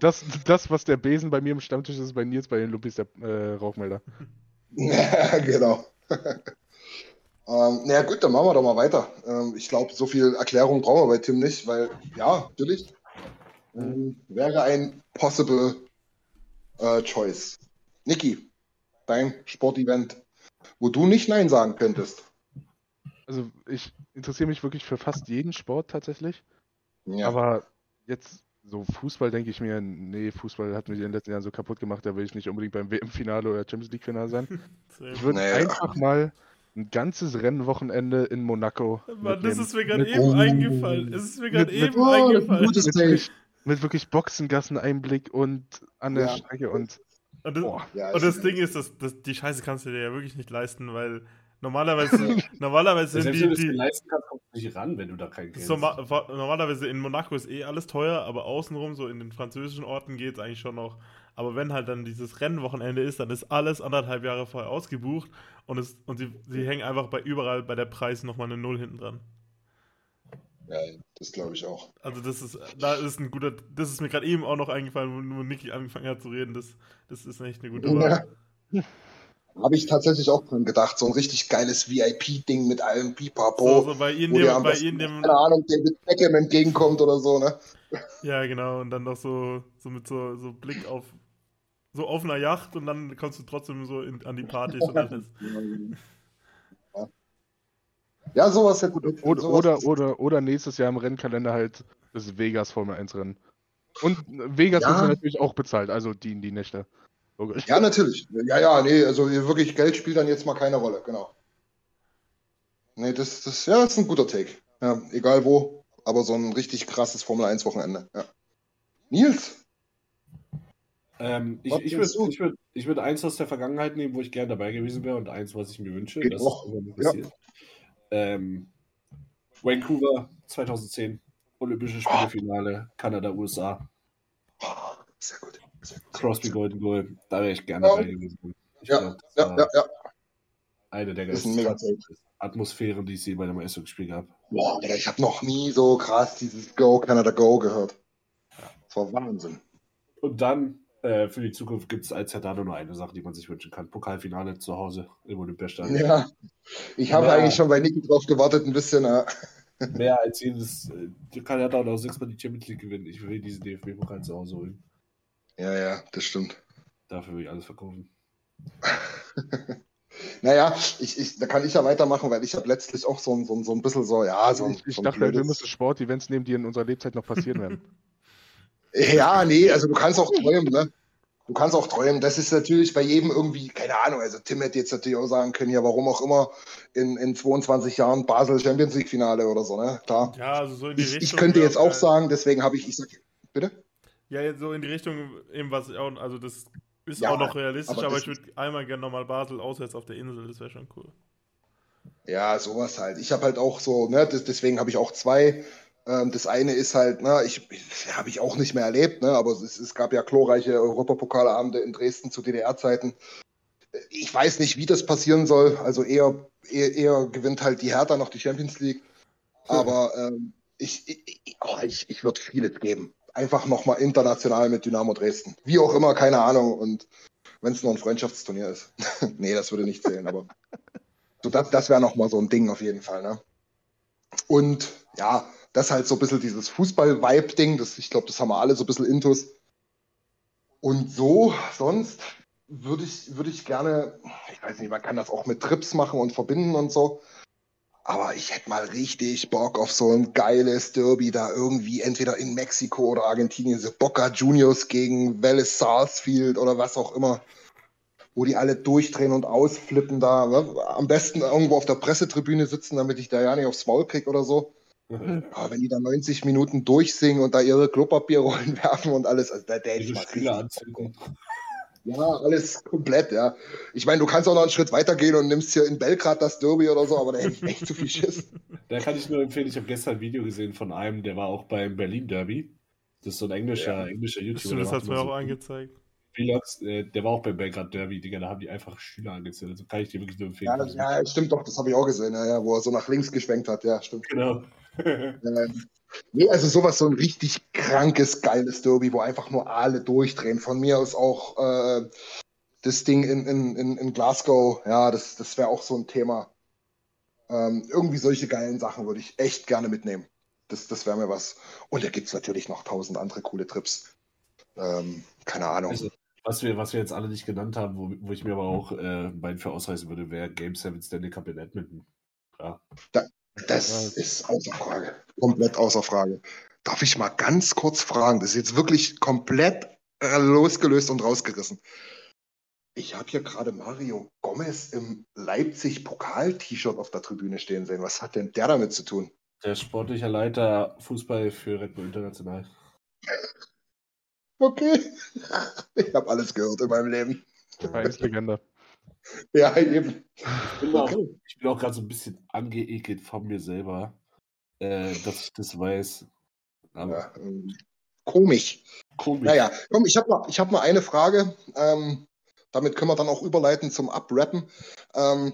Das, das, was der Besen bei mir im Stammtisch ist, ist bei Nils bei den Lupis der äh, Rauchmelder. Ja, genau. ähm, naja, gut, dann machen wir doch mal weiter. Ähm, ich glaube, so viel Erklärung brauchen wir bei Tim nicht, weil, ja, natürlich, ähm, wäre ein possible äh, choice. Niki, dein Sportevent, wo du nicht Nein sagen könntest. Also ich interessiere mich wirklich für fast jeden Sport tatsächlich. Ja. Aber jetzt so Fußball denke ich mir, nee, Fußball hat mich in den letzten Jahren so kaputt gemacht, da will ich nicht unbedingt beim WM-Finale oder Champions League-Finale sein. Ich würde Nee. einfach mal ein ganzes Rennwochenende in Monaco. Mann, das ist mir gerade Mit- eben eingefallen. Es ist mir gerade eben Oh, eingefallen. gutes mit, wirklich, mit wirklich Boxengasseneinblick und an der Ja. Strecke und Und das. Ja, und ist- das Ding ist, dass, dass die Scheiße kannst du dir ja wirklich nicht leisten, weil normalerweise, normalerweise sind Selbst wenn du die, die leisten kannst, kommst du nicht ran, wenn du da kein Geld so, hast. normalerweise in Monaco ist eh alles teuer, aber außenrum, so in den französischen Orten geht es eigentlich schon noch. Aber wenn halt dann dieses Rennwochenende ist, dann ist alles anderthalb Jahre vorher ausgebucht und, es, und sie, sie hängen einfach bei überall bei der Preis nochmal eine Null hinten dran. Ja, das glaube ich auch. Also das ist, da ist ein guter, das ist mir gerade eben auch noch eingefallen, wo, wo Niki angefangen hat zu reden. Das, das ist echt eine gute Wahl. Ja. Habe ich tatsächlich auch dran gedacht. So ein richtig geiles VIP-Ding mit allem So, Pipapo. so bei wo dir irgendjemand, am bei besten, irgendjemand, keine Ahnung, David Beckham entgegenkommt oder so, ne? ja genau, und dann noch so, so mit so, so Blick auf, so auf einer Yacht und dann kommst du trotzdem so in, an die Partys und alles. Ja, sowas hätte oder, sowas, oder, oder, oder nächstes Jahr im Rennkalender halt das Vegas Formel 1 Rennen. Und Vegas Ja. ist ja natürlich auch bezahlt, also die, die Nächte. Logisch. Ja, natürlich. Ja, ja, nee, also wirklich Geld spielt dann jetzt mal keine Rolle, genau. Nee, das, das, ja, das ist ein guter Take. Ja, egal wo, aber so ein richtig krasses Formel 1 Wochenende. Ja. Nils? Ähm, ich ich würde ich würd, ich würd eins aus der Vergangenheit nehmen, wo ich gerne dabei gewesen wäre und eins, was ich mir wünsche. Geht das auch. Ja. passiert. Ähm, Vancouver 2010, Olympische Spielefinale, Kanada, USA, gut. Sehr gut. Crosby Golden Goal. Da wäre ich gerne Ja. dabei gewesen. Ich Ja, glaub, Ja, ja, ja. eine der Take. Atmosphären, die ich je bei einem Eishockey-Spiel habe. Boah, ich habe noch nie so krass dieses Go, Canada Go gehört. Das war Wahnsinn. Und dann äh, für die Zukunft gibt es als Zerdado nur eine Sache, die man sich wünschen kann. Pokalfinale zu Hause im Olympiastadion. Ja. Ich habe Ja. eigentlich schon bei Niki drauf gewartet, ein bisschen. Äh, Mehr als jedes, äh, ja auch sechsmal die Champions League gewinnen. Ich will diesen DFB-Pokal zu Hause holen. Ja, ja, das stimmt. Dafür will ich alles verkaufen. Naja, ich, ich, da kann ich ja weitermachen, weil ich habe letztlich auch so ein, so, ein, so ein bisschen so, ja, so ein. Ich, ich so ein dachte, halt, wir blödes- müssen Sport-Events nehmen, die in unserer Lebzeit noch passieren werden. Ja, nee, also du kannst auch träumen, ne? Du kannst auch träumen. Das ist natürlich bei jedem irgendwie, keine Ahnung, also Tim hätte jetzt natürlich auch sagen können, ja, warum auch immer in, in 22 Jahren Basel Champions League Finale oder so, ne? Klar. Ja, also so in die Ich, Richtung. ich könnte jetzt auch sagen, deswegen habe ich, ich sag, bitte? Ja, jetzt so in die Richtung, eben was ich auch, also das ist Ja, auch noch realistisch, aber aber, ich würde einmal gerne nochmal Basel auswärts auf der Insel, das wäre schon cool. Ja, sowas halt. Ich habe halt auch so, ne, das, deswegen habe ich auch zwei. Ähm, das eine ist halt, ne, ich, ich habe ich auch nicht mehr erlebt, ne, aber es, es gab ja glorreiche Europapokalabende in Dresden zu DDR-Zeiten. Ich weiß nicht, wie das passieren soll. Also eher, eher, eher gewinnt halt die Hertha noch die Champions League. Aber ähm, ich, ich, ich, oh, ich, ich würde vieles geben. Einfach nochmal international mit Dynamo Dresden. Wie auch immer, keine Ahnung. Und wenn es nur ein Freundschaftsturnier ist. nee, das würde nicht zählen, aber so, das, das wäre nochmal so ein Ding auf jeden Fall. Ne? Und ja, das ist halt so ein bisschen dieses Fußball-Vibe-Ding. Das, ich glaube, das haben wir alle so ein bisschen intus. Und so, sonst würde ich, würde ich gerne, ich weiß nicht, man kann das auch mit Trips machen und verbinden und so. Aber ich hätte mal richtig Bock auf so ein geiles Derby da irgendwie, entweder in Mexiko oder Argentinien, so Boca Juniors gegen Vélez Sarsfield oder was auch immer, wo die alle durchdrehen und ausflippen da. Am besten irgendwo auf der Pressetribüne sitzen, damit ich da ja nicht aufs Maul krieg oder so. Aber wenn die da 90 Minuten durchsingen und da ihre Klopapierrollen werfen und alles, also da, hätte ich mal richtig. Ja, alles komplett, ja. Ich meine, du kannst auch noch einen Schritt weitergehen und nimmst hier in Belgrad das Derby oder so, aber da hätte ich echt zu viel Schiss. Da kann ich nur empfehlen, ich habe gestern ein Video gesehen von einem, der war auch beim Berlin Derby. Das ist so ein englischer, englischer YouTuber. Stimmt, das der hat macht mir auch angezeigt. Vlogs, äh, der war auch beim Belgrad Derby, Digga, da haben die einfach Schüler angezählt. Also kann ich dir wirklich nur empfehlen. Ja, ja stimmt doch, das habe ich auch gesehen, ja, ja, wo er so nach links geschwenkt hat, ja, stimmt. Genau. Ähm, nee, also sowas, so ein richtig krankes, geiles Derby, wo einfach nur alle durchdrehen. Von mir aus auch äh, das Ding in, in, in, in Glasgow, ja, das, das wäre auch so ein Thema. Ähm, irgendwie solche geilen Sachen würde ich echt gerne mitnehmen. Das, das wäre mir was. Und da gibt es natürlich noch tausend andere coole Trips. Ähm, keine Ahnung. Also, Was wir, was wir jetzt alle nicht genannt haben, wo, wo ich mir aber auch äh, beiden für ausreißen würde, wäre Game 7 Stanley Cup in Edmonton. Klar. Das ist außer Frage. Komplett außer Frage. Darf ich mal ganz kurz fragen? Das ist jetzt wirklich komplett äh, losgelöst und rausgerissen. Ich habe hier gerade Mario Gomez im Leipzig-Pokal-T-Shirt auf der Tribüne stehen sehen. Was hat denn der damit zu tun? Der sportliche Leiter Fußball für Red Bull International. Okay. Ich habe alles gehört in meinem Leben. Vereinslegende. Ja, eben. Ich bin auch, ich bin auch gerade so ein bisschen angeekelt von mir selber, äh, dass ich das weiß. Ja, ähm, komisch. komisch. Naja, komm, ich habe mal, ich hab mal eine Frage. Ähm, damit können wir dann auch überleiten zum Abrappen. Ähm,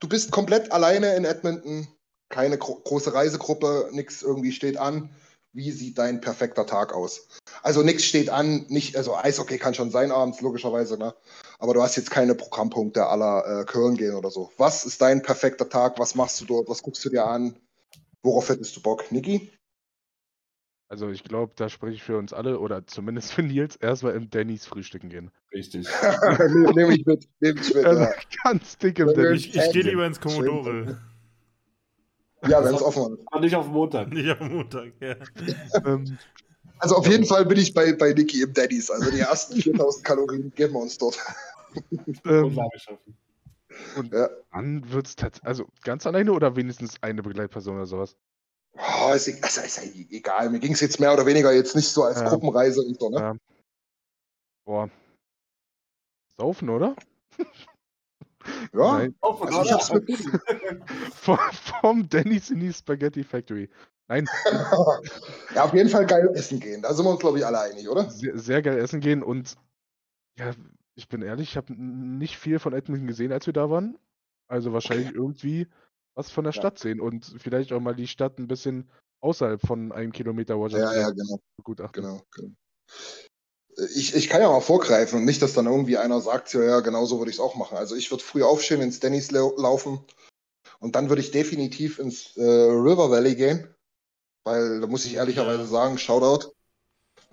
du bist komplett alleine in Edmonton, keine gro große Reisegruppe, nichts irgendwie steht an. Wie sieht dein perfekter Tag aus? Also nichts steht an, nicht, also Eishockey kann schon sein abends, logischerweise, ne? Aber du hast jetzt keine Programmpunkte aller äh, Köln gehen oder so. Was ist dein perfekter Tag? Was machst du dort? Was guckst du dir an? Worauf hättest du Bock? Niki? Also ich glaube, da spreche ich für uns alle oder zumindest für Nils erstmal im Dannys frühstücken gehen. Richtig. Nehme nehm ich mit, nehme ich mit. Also Ja, ganz dick im Ja, Dannys. Ich, ich gehe lieber ins Commodore. ja wenn es offen ist. Aber nicht auf Montag. Nicht am Montag, ja. Ähm, Also auf jeden Fall bin ich bei, bei Niki im Daddies. Also die ersten 4000 Kalorien geben wir uns dort. ähm, und Ja. dann wird es tatsächlich, also ganz alleine oder wenigstens eine Begleitperson oder sowas? Oh, ist, e- also ist ja egal. Mir ging es jetzt mehr oder weniger jetzt nicht so als Ja. Gruppenreise und so, ne? Ja. Boah. Saufen, oder? Ja. Nein, Auf und Also ich hab's ab. mit vom, vom Denny's in die Spaghetti Factory. Nein, ja, auf jeden Fall geil essen gehen. Da sind wir uns, glaube ich, alle einig, oder? sehr, sehr geil essen gehen und ja, ich bin ehrlich, ich habe nicht viel von Edmonton gesehen, als wir da waren. Also wahrscheinlich irgendwie was von der Ja. Stadt sehen und vielleicht auch mal die Stadt ein bisschen außerhalb von einem Kilometer Ja, Washington ja, genau. begutachten. genau, genau. Ich, ich kann ja mal vorgreifen und nicht, dass dann irgendwie einer sagt, ja, ja, genau so würde ich es auch machen. Also ich würde früh aufstehen, ins Denny's lau- laufen und dann würde ich definitiv ins äh, River Valley gehen, weil da muss ich ehrlicherweise sagen, Shoutout.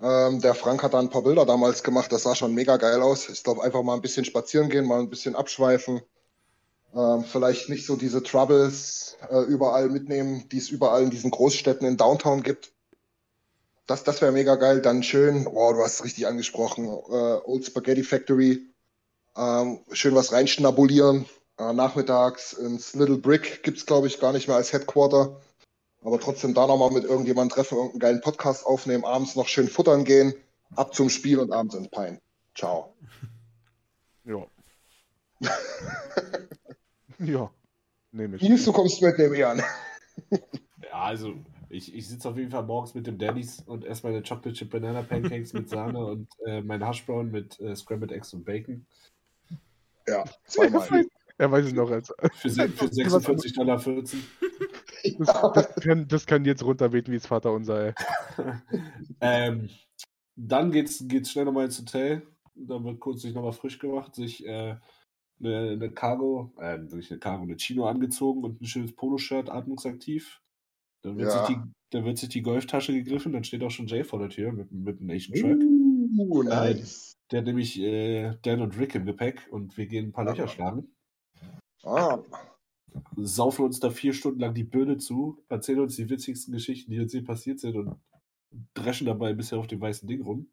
Ähm, der Frank hat da ein paar Bilder damals gemacht, das sah schon mega geil aus. Ich glaube, einfach mal ein bisschen spazieren gehen, mal ein bisschen abschweifen. Ähm, vielleicht nicht so diese Troubles äh, überall mitnehmen, die es überall in diesen Großstädten in Downtown gibt. Das, das wäre mega geil. Dann schön, oh, du hast es richtig angesprochen, äh, Old Spaghetti Factory. Ähm, schön was reinschnabulieren. Äh, nachmittags ins Little Brick gibt es, glaube ich, gar nicht mehr als Headquarter. Aber trotzdem da nochmal mit irgendjemandem treffen, irgendeinen geilen Podcast aufnehmen, abends noch schön futtern gehen, ab zum Spiel und abends ins Pein. Ciao. Ja. ja, nehme ich. Nils, du kommst mit, nehme ich an. Ja, also ich, ich sitze auf jeden Fall morgens mit dem Daddies und esse meine Chocolate Chip Banana Pancakes mit Sahne und äh, mein Hashbrown mit äh, Scrambled Eggs und Bacon. Ja, zweimal. Er weiß es noch als. Für, für 46,14 Dollar. 14. Das, das, kann, das kann jetzt runterbeten wie das Vater unser, ey. ähm, dann geht's, geht's schnell nochmal ins Hotel. Da wird kurz sich nochmal frisch gemacht, sich äh, eine, eine Cargo, äh, nicht eine Cargo, eine Chino angezogen und ein schönes Poloshirt, atmungsaktiv. Dann wird, Ja. sich die, dann wird sich die Golftasche gegriffen, dann steht auch schon Jay vor der Tür mit, mit einem Asian Truck. Uh, nice. Der hat nämlich äh, Dan und Rick im Gepäck und wir gehen ein paar. Löcher schlagen. Ah, Saufen uns da vier Stunden lang die Birne zu, erzählen uns die witzigsten Geschichten, die uns je passiert sind und dreschen dabei bisher auf dem weißen Ding rum.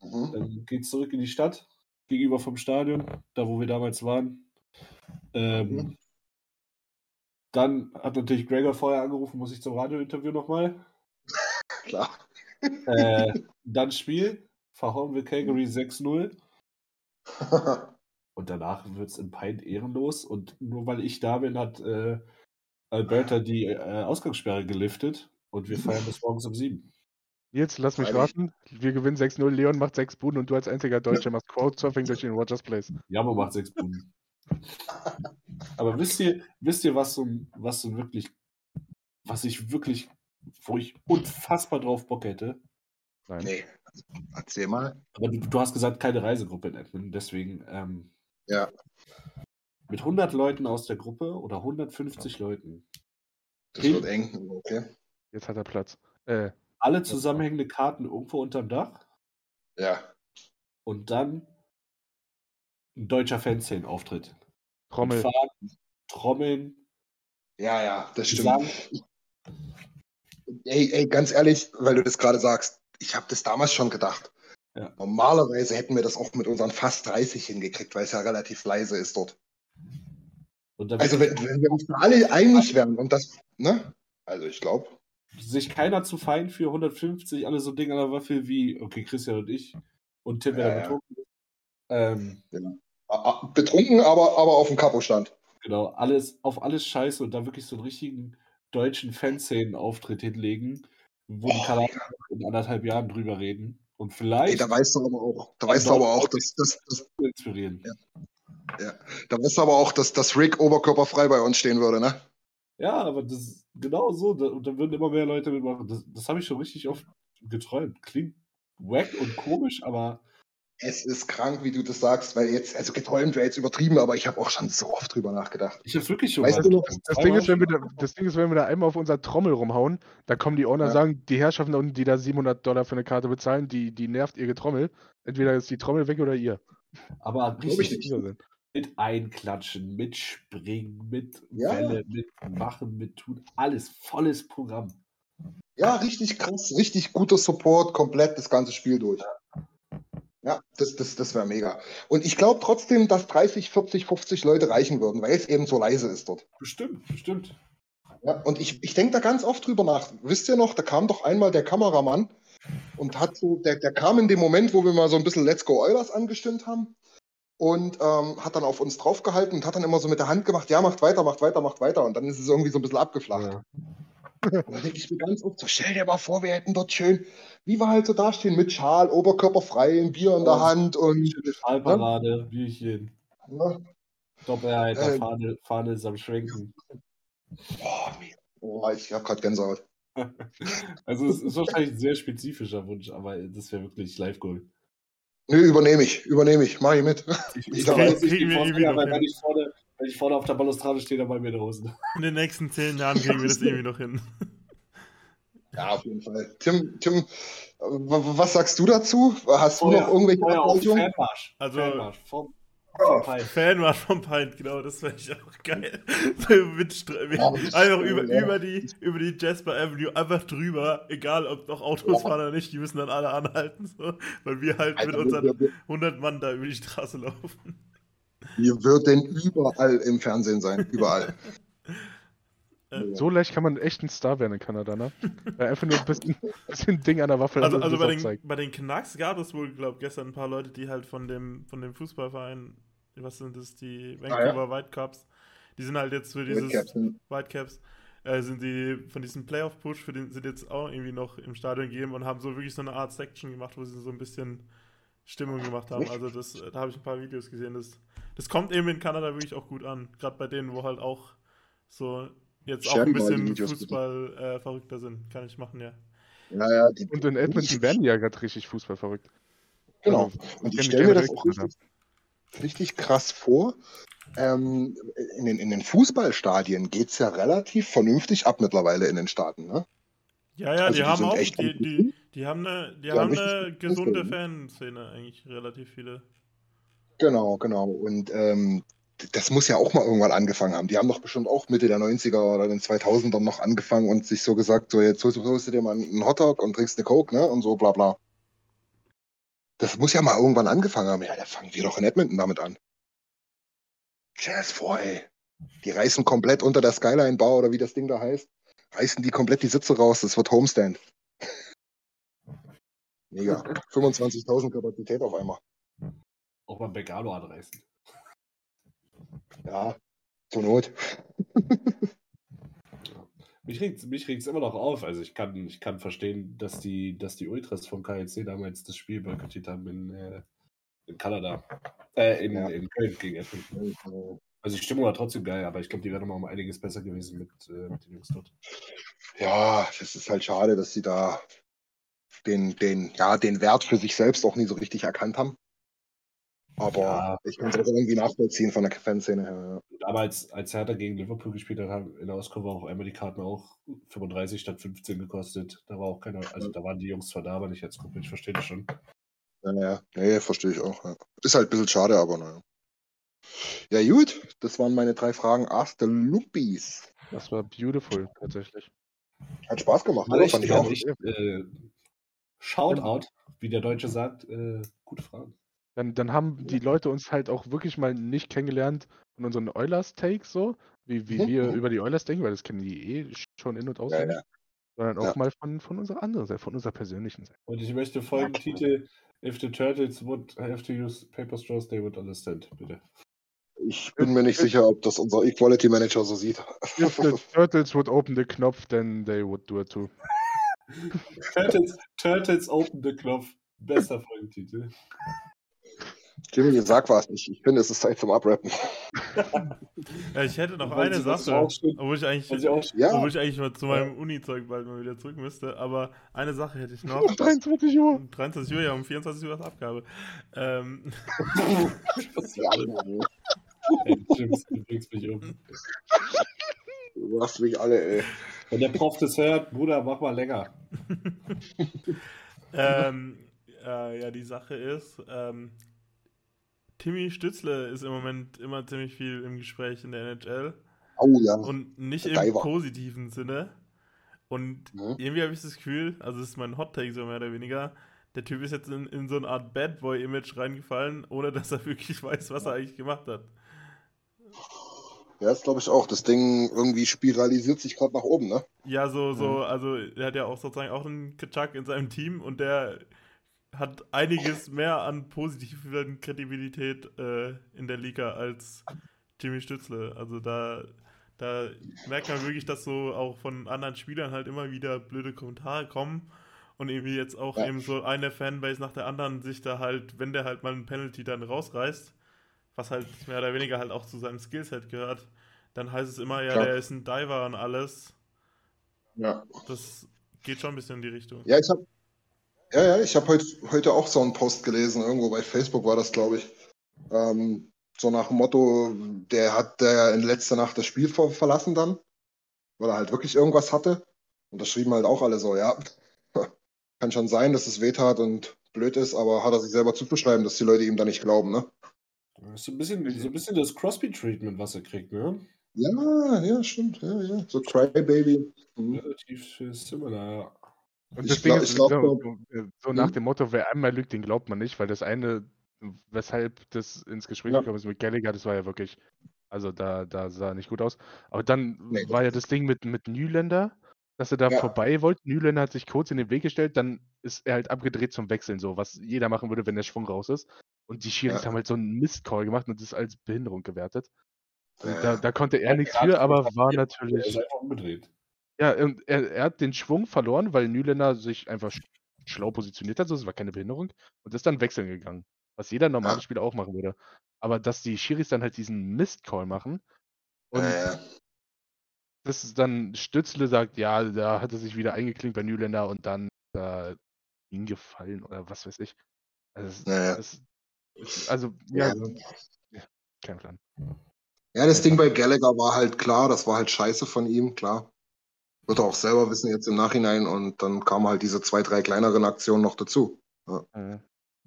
mhm. Dann geht's zurück in die Stadt, gegenüber vom Stadion, da wo wir damals waren. Ähm, Mhm. Dann hat natürlich Gregor vorher angerufen, muss ich zum Radiointerview nochmal. Klar. Äh, dann Spiel, verhauen wir Calgary 6-0 und danach wird es im Pint ehrenlos und nur weil ich da bin, hat äh, Alberta die äh, Ausgangssperre geliftet und wir feiern bis morgens um 7. Jetzt lass mich raten. Wir gewinnen 6-0. Leon macht 6 Buden und du als einziger Deutscher machst Crowdsurfing durch den Rogers Place. Jammer macht sechs Punkte. Aber wisst ihr, wisst ihr, was so, was so wirklich, was ich wirklich, wo ich unfassbar drauf Bock hätte? Nein. Nee. Erzähl mal. Aber du, du hast gesagt, keine Reisegruppe in Edmonton, deswegen ähm, Ja. mit 100 Leuten aus der Gruppe oder 150 Leuten, Das Hin- wird eng. Okay. Jetzt hat er Platz. Äh, alle zusammenhängende Karten irgendwo unterm Dach, Ja. und dann ein deutscher Fanszenen-Auftritt. Trommel. Mit Fahnen, Trommeln, Ja, ja, das stimmt. Gesang. Ey, ey, ganz ehrlich, weil du das gerade sagst, ich habe das damals schon gedacht. Ja. Normalerweise hätten wir das auch mit unseren fast 30 hingekriegt, weil es ja relativ leise ist dort. Also wenn, wenn wir uns da alle einig wären und das, ne? Also ich glaube, sich keiner zu fein für 150, alle so Dinge an der Waffe wie, okay, Christian und ich und Tim, Ja, der ja. betrunken. Ähm, betrunken, aber, aber auf dem Kapo stand. genau, alles, auf alles scheiße und da wirklich so einen richtigen deutschen Fanszenen-Auftritt hinlegen, wo die Oh, Kanadier in anderthalb Jahren drüber reden und vielleicht Ey, da weißt du aber auch, da weißt du aber auch, dass, dass, inspirieren. ja, da weißt du aber auch, dass, dass Rick oberkörperfrei bei uns stehen würde, ne? Ja, aber das ist genau so. Da, und dann würden immer mehr Leute mitmachen. Das, das habe ich schon richtig oft geträumt. Klingt wack und komisch, aber Es ist krank, wie du das sagst, weil jetzt, also geträumt wäre jetzt übertrieben, aber ich habe auch schon so oft drüber nachgedacht. ich habe wirklich schon Weißt mal du noch. Das Ding, ist, wenn wir da, das Ding ist, wenn wir da einmal auf unserer Trommel rumhauen, da kommen die Owner Ja. sagen, die Herrschaften, die da 700 Dollar für eine Karte bezahlen, die, die nervt ihr Getrommel. Entweder ist die Trommel weg oder ihr. aber richtig sind. mit Einklatschen, mit Springen, mit Ja. Welle, mit Machen, mit Tun. Alles volles Programm. Ja, richtig krass, richtig guter Support, komplett das ganze Spiel durch. Ja, das, das, das wäre mega. Und ich glaube trotzdem, dass 30, 40, 50 Leute reichen würden, weil es eben so leise ist dort. Bestimmt, bestimmt. Ja, und ich, ich denke da ganz oft drüber nach. Wisst ihr noch, da kam doch einmal der Kameramann und hat so, der, der kam in dem Moment, wo wir mal so ein bisschen Let's Go Oilers angestimmt haben und ähm, hat dann auf uns draufgehalten und hat dann immer so mit der Hand gemacht, ja, macht weiter, macht weiter, macht weiter. Und dann ist es irgendwie so ein bisschen abgeflacht. Ja. Und dann denke ich mir ganz oft so, stell dir mal vor, wir hätten dort schön, wie wir halt so dastehen, mit Schal, Oberkörper frei, ein Bier in der. Hand und Schöne Schallparade, Bierchen, ne? Doppelhalter, Ähm. Fahne, Fahne ist am Schwenken. Boah, oh, ich habe gerade Gänsehaut. Also es ist wahrscheinlich ein sehr spezifischer Wunsch, aber das wäre wirklich Live-Goal. Nö, übernehme ich, übernehme ich, mach ich mit. Ich, Ich ich Vorteile, irgendwie noch weil hin. wenn ich, vorne, wenn ich vorne auf der Balustrade stehe, dann bei mir in der Hosen. In den nächsten zehn Jahren kriegen wir das irgendwie noch hin. Ja, auf jeden Fall. Tim, Tim, was sagst du dazu? Hast du Feuer- noch irgendwelche Feuer auf Abweichungen? Fanmarsch. Also- Fanmarsch vom, vom Pipe. Fanmarsch vom Pint, genau, das wäre ich auch geil. So mit Ja, einfach über, ja. über, die, über die Jasper Avenue, einfach drüber, egal ob noch Autos Ja. fahren oder nicht, die müssen dann alle anhalten, so, weil wir halt Alter, mit unseren wir, 100 Mann da über die Straße laufen. Wir würden überall im Fernsehen sein, überall. So leicht kann man echt ein Star werden in Kanada, ne? Weil einfach nur ein bisschen, bisschen Ding an der Waffe Also, also bei, den, zeigt. bei den Canucks gab es wohl, glaube ich, gestern ein paar Leute, die halt von dem, von dem Fußballverein, was sind das, die Vancouver Whitecaps, die sind halt jetzt für dieses. Whitecaps, äh, sind die von diesem Playoff-Push, für den sind jetzt auch irgendwie noch im Stadion gegeben und haben so wirklich so eine Art Section gemacht, wo sie so ein bisschen Stimmung gemacht haben. Also das, da habe ich ein paar Videos gesehen. Das, das kommt eben in Kanada wirklich auch gut an. Gerade bei denen, wo halt auch so jetzt auch ein bisschen Videos, bitte. Fußball äh, verrückter sind. Kann ich machen, ja. Ja, ja, die, Und in Edmonton werden ja gerade richtig Fußball verrückt. Genau. Also, Und ich stelle mir das auch richtig, richtig krass vor. Ähm, in, den, in den Fußballstadien geht es ja relativ vernünftig ab mittlerweile in den Staaten. Ne? Ja, ja, Also die die haben auch, echt die, gut die. Die haben eine, die Die haben eine gesunde Fanszene eigentlich, relativ viele. Genau, genau. Und ähm, das muss ja auch mal irgendwann angefangen haben. Die haben doch bestimmt auch Mitte der 90er oder den 2000ern noch angefangen und sich so gesagt, so jetzt holst du dir mal einen Hotdog und trinkst eine Coke, ne? Und so bla bla. Das muss ja mal irgendwann angefangen haben. Ja, da fangen wir doch in Edmonton damit an. Das vor, ey. Die reißen komplett unter der Skyline Bar oder wie das Ding da heißt, reißen die komplett die Sitze raus. Das wird Homestand. Mega. 25.000 Kapazität auf einmal. Auch beim Begalo anreißen. Ja, zur Not. Mich regt es mich regt's immer noch auf. Also ich kann, ich kann verstehen, dass die, dass die Ultras vom KLC damals das Spiel boykottiert haben in, äh, in Kanada. Äh, in, Ja. in Köln gegen Edmonton. Also die Stimmung war trotzdem geil, aber ich glaube, die wäre noch mal um einiges besser gewesen mit, äh, mit den Jungs dort. Ja, das ist halt schade, dass sie da den, den, ja, den Wert für sich selbst auch nie so richtig erkannt haben. Aber Ja. ich kann es auch irgendwie nachvollziehen von der Fanszene her. Damals, als Hertha gegen Liverpool gespielt hat, haben in der Auskurve auch einmal die Karten auch 35 statt 15 gekostet. Da war auch keiner, also da waren die Jungs zwar da, aber nicht als Gruppe, ich verstehe das schon. Ja, ja. Nee, verstehe ich auch. Ja. Ist halt ein bisschen schade, aber naja. Ja, gut. Das waren meine drei Fragen. Ask the Luppies. Das war beautiful, tatsächlich. Hat Spaß gemacht, oder? Fand ich auch. echt, äh, Shoutout, wie der Deutsche sagt. Äh, gute Fragen. Dann, dann haben die Leute uns halt auch wirklich mal nicht kennengelernt von unseren Oilers-Takes so, wie, wie Mhm, wir über die Oilers denken, weil das kennen die eh schon in- und Ja, auswendig, ja. sondern auch Ja. mal von, von unserer anderen Seite, von unserer persönlichen Seite. Und ich möchte folgenden Titel: If the Turtles would have to use paper straws, they would understand. Bitte. Ich bin mir nicht sicher, ob das unser Equality Manager so sieht. If the Turtles would open the Knopf, then they would do it too. Turtles, Turtles Open the Knopf. Bester Folgentitel. Jimmy, sag was. Ich, ich finde, es ist Zeit zum Abrappen. Ja, ich hätte noch eine Sache, obwohl ich eigentlich, Ja. obwohl ich eigentlich mal zu meinem Uni-Zeug bald mal wieder zurück müsste. Aber eine Sache hätte ich noch. Um 23 Uhr. Um 23 Uhr, ja, um 24 Uhr ist Abgabe. Ähm, Ey, James, du bringst mich um. Du hast mich alle, ey. Wenn der Prof das hört, Bruder, mach mal länger. ähm, äh, ja, die Sache ist, ähm, Timmy Stützle ist im Moment immer ziemlich viel im Gespräch in der NHL. Au, ja. Und nicht im positiven Sinne. Und Mhm. irgendwie habe ich das Gefühl, also das ist mein Hot Take so mehr oder weniger, der Typ ist jetzt in, in so eine Art Bad Boy-Image reingefallen, ohne dass er wirklich weiß, was er eigentlich gemacht hat. Ja, das glaube ich auch. Das Ding irgendwie spiralisiert sich gerade nach oben, ne? Ja, so, so, also er hat ja auch sozusagen auch einen Kaczak in seinem Team und der hat einiges mehr an positiver Kredibilität äh, in der Liga als Jimmy Stützle. Also da, da merkt man wirklich, dass so auch von anderen Spielern halt immer wieder blöde Kommentare kommen und irgendwie jetzt auch Ja. eben so eine Fanbase nach der anderen sich da halt, wenn der halt mal einen Penalty dann rausreißt, was halt mehr oder weniger halt auch zu seinem Skillset gehört, dann heißt es immer, ja, Klar. der ist ein Diver und alles. Ja. Das geht schon ein bisschen in die Richtung. Ja, ich habe ja, ja, ich habe heute, heute auch so einen Post gelesen, irgendwo bei Facebook war das, glaube ich. Ähm, so nach dem Motto, der hat der in letzter Nacht das Spiel ver verlassen dann, weil er halt wirklich irgendwas hatte. Und das schrieben halt auch alle so, ja, kann schon sein, dass es wehtat und blöd ist, aber hat er sich selber zuzuschreiben, dass die Leute ihm da nicht glauben, ne? Das ist so ein bisschen, so ein bisschen das Crosby-Treatment, was er kriegt, ne? Ja, ja, stimmt, ja, ja. So Crybaby. Mhm. Relativ äh, similar, ja. Und Ich das glaub- Ding ist, ich glaub, so, so- so nach Hm? dem Motto, wer einmal lügt, den glaubt man nicht, weil das eine, weshalb das ins Gespräch Ja. gekommen ist mit Gallagher, das war ja wirklich, also da, da sah nicht gut aus. Aber dann Nee. war ja das Ding mit, mit Nylander, dass er da Ja. vorbei wollte. Nylander hat sich kurz in den Weg gestellt, dann ist er halt abgedreht zum Wechseln, so was jeder machen würde, wenn der Schwung raus ist. Und die Schiris Ja. haben halt so einen Mistcall gemacht und das als Behinderung gewertet. Und Ja, da, da konnte er nichts für, aber war hier- Er natürlich. ist umgedreht. Ja, und er, er hat den Schwung verloren, weil Nyländer sich einfach sch schlau positioniert hat, so es war keine Behinderung, und ist dann wechseln gegangen. Was jeder normale. Spieler auch machen würde. Aber dass die Schiris dann halt diesen Mist-Call machen und Ja, ja. das ist dann Stützle sagt, ja, da hat er sich wieder eingeklinkt bei Nyländer und dann da hingefallen oder was weiß ich. Also, das, Ja, ja. das, also ja, Ja. ja, kein Plan. Ja, das Ding bei Gallagher war halt klar, das war halt scheiße von ihm, klar. Wird er auch selber wissen jetzt im Nachhinein und dann kamen halt diese zwei, drei kleineren Aktionen noch dazu. Äh,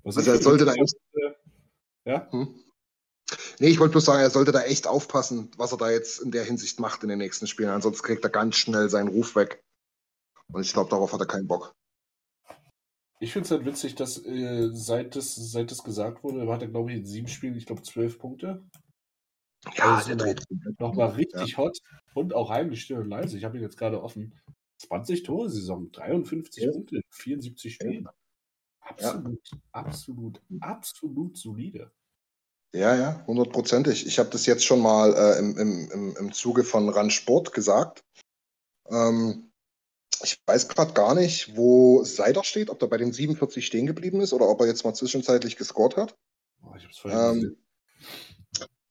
Was Also er sollte da äh, Ja? Hm? Nee, ich wollte bloß sagen, er sollte da echt aufpassen, was er da jetzt in der Hinsicht macht in den nächsten Spielen. Ansonsten kriegt er ganz schnell seinen Ruf weg. Und ich glaube, darauf hat er keinen Bock. Ich finde es halt witzig, dass äh, seit, das, seit das gesagt wurde, hat er, glaube ich, in sieben Spielen, ich glaube, zwölf Punkte. Ja, Also der dreht komplett. Nochmal richtig hot und auch heimlich still und leise. Ich habe ihn jetzt gerade offen. 20 Tore Saison, 53 Ja. Punkte, 74 Spielen. Absolut, absolut, absolut solide. Ja, ja, hundertprozentig. Ich habe das jetzt schon mal äh, im, im, im, im Zuge von Run Sport gesagt. Ähm, ich weiß gerade gar nicht, wo Seider steht, ob er bei den 47 stehen geblieben ist oder ob er jetzt mal zwischenzeitlich gescored hat. Oh. Ähm,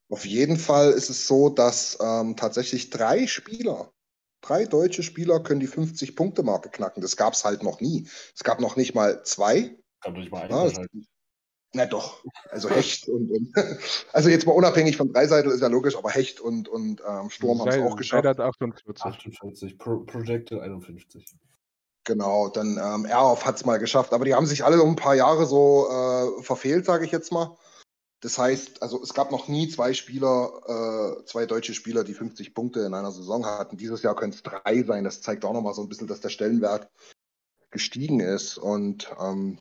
auf jeden Fall ist es so, dass ähm, tatsächlich drei Spieler, drei deutsche Spieler können die 50-Punkte-Marke knacken. Das gab es halt noch nie. Es gab noch nicht mal zwei. Doch nicht mal Ja, einschalten. Na doch, also Hecht und, und also jetzt mal unabhängig von Dreiseitel ist ja logisch, aber Hecht und, und ähm, Sturm haben es auch geschafft. Seider hat 48. 48, Pro Projected 51. Genau, dann ähm, Erhoff hat es mal geschafft, aber die haben sich alle um ein paar Jahre so äh, verfehlt, sage ich jetzt mal. Das heißt, also es gab noch nie zwei Spieler, äh, zwei deutsche Spieler, die 50 Punkte in einer Saison hatten. Dieses Jahr können es drei sein. Das zeigt auch nochmal so ein bisschen, dass der Stellenwert gestiegen ist. Und ähm,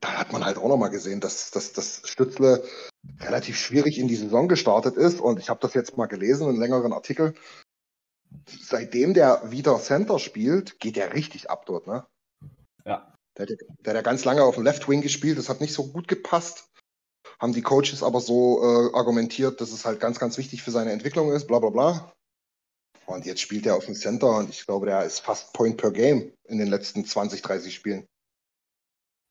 da hat man halt auch nochmal gesehen, dass, dass, dass Stützle relativ schwierig in die Saison gestartet ist. Und ich habe das jetzt mal gelesen, einen längeren Artikel. Seitdem der wieder Center spielt, geht der richtig ab dort, ne? Ja. Der, der, der hat ja ganz lange auf dem Left Wing gespielt, das hat nicht so gut gepasst haben die Coaches aber so äh, argumentiert, dass es halt ganz, ganz wichtig für seine Entwicklung ist, bla bla bla. Und jetzt spielt er auf dem Center und ich glaube, der ist fast Point per Game in den letzten 20, 30 Spielen.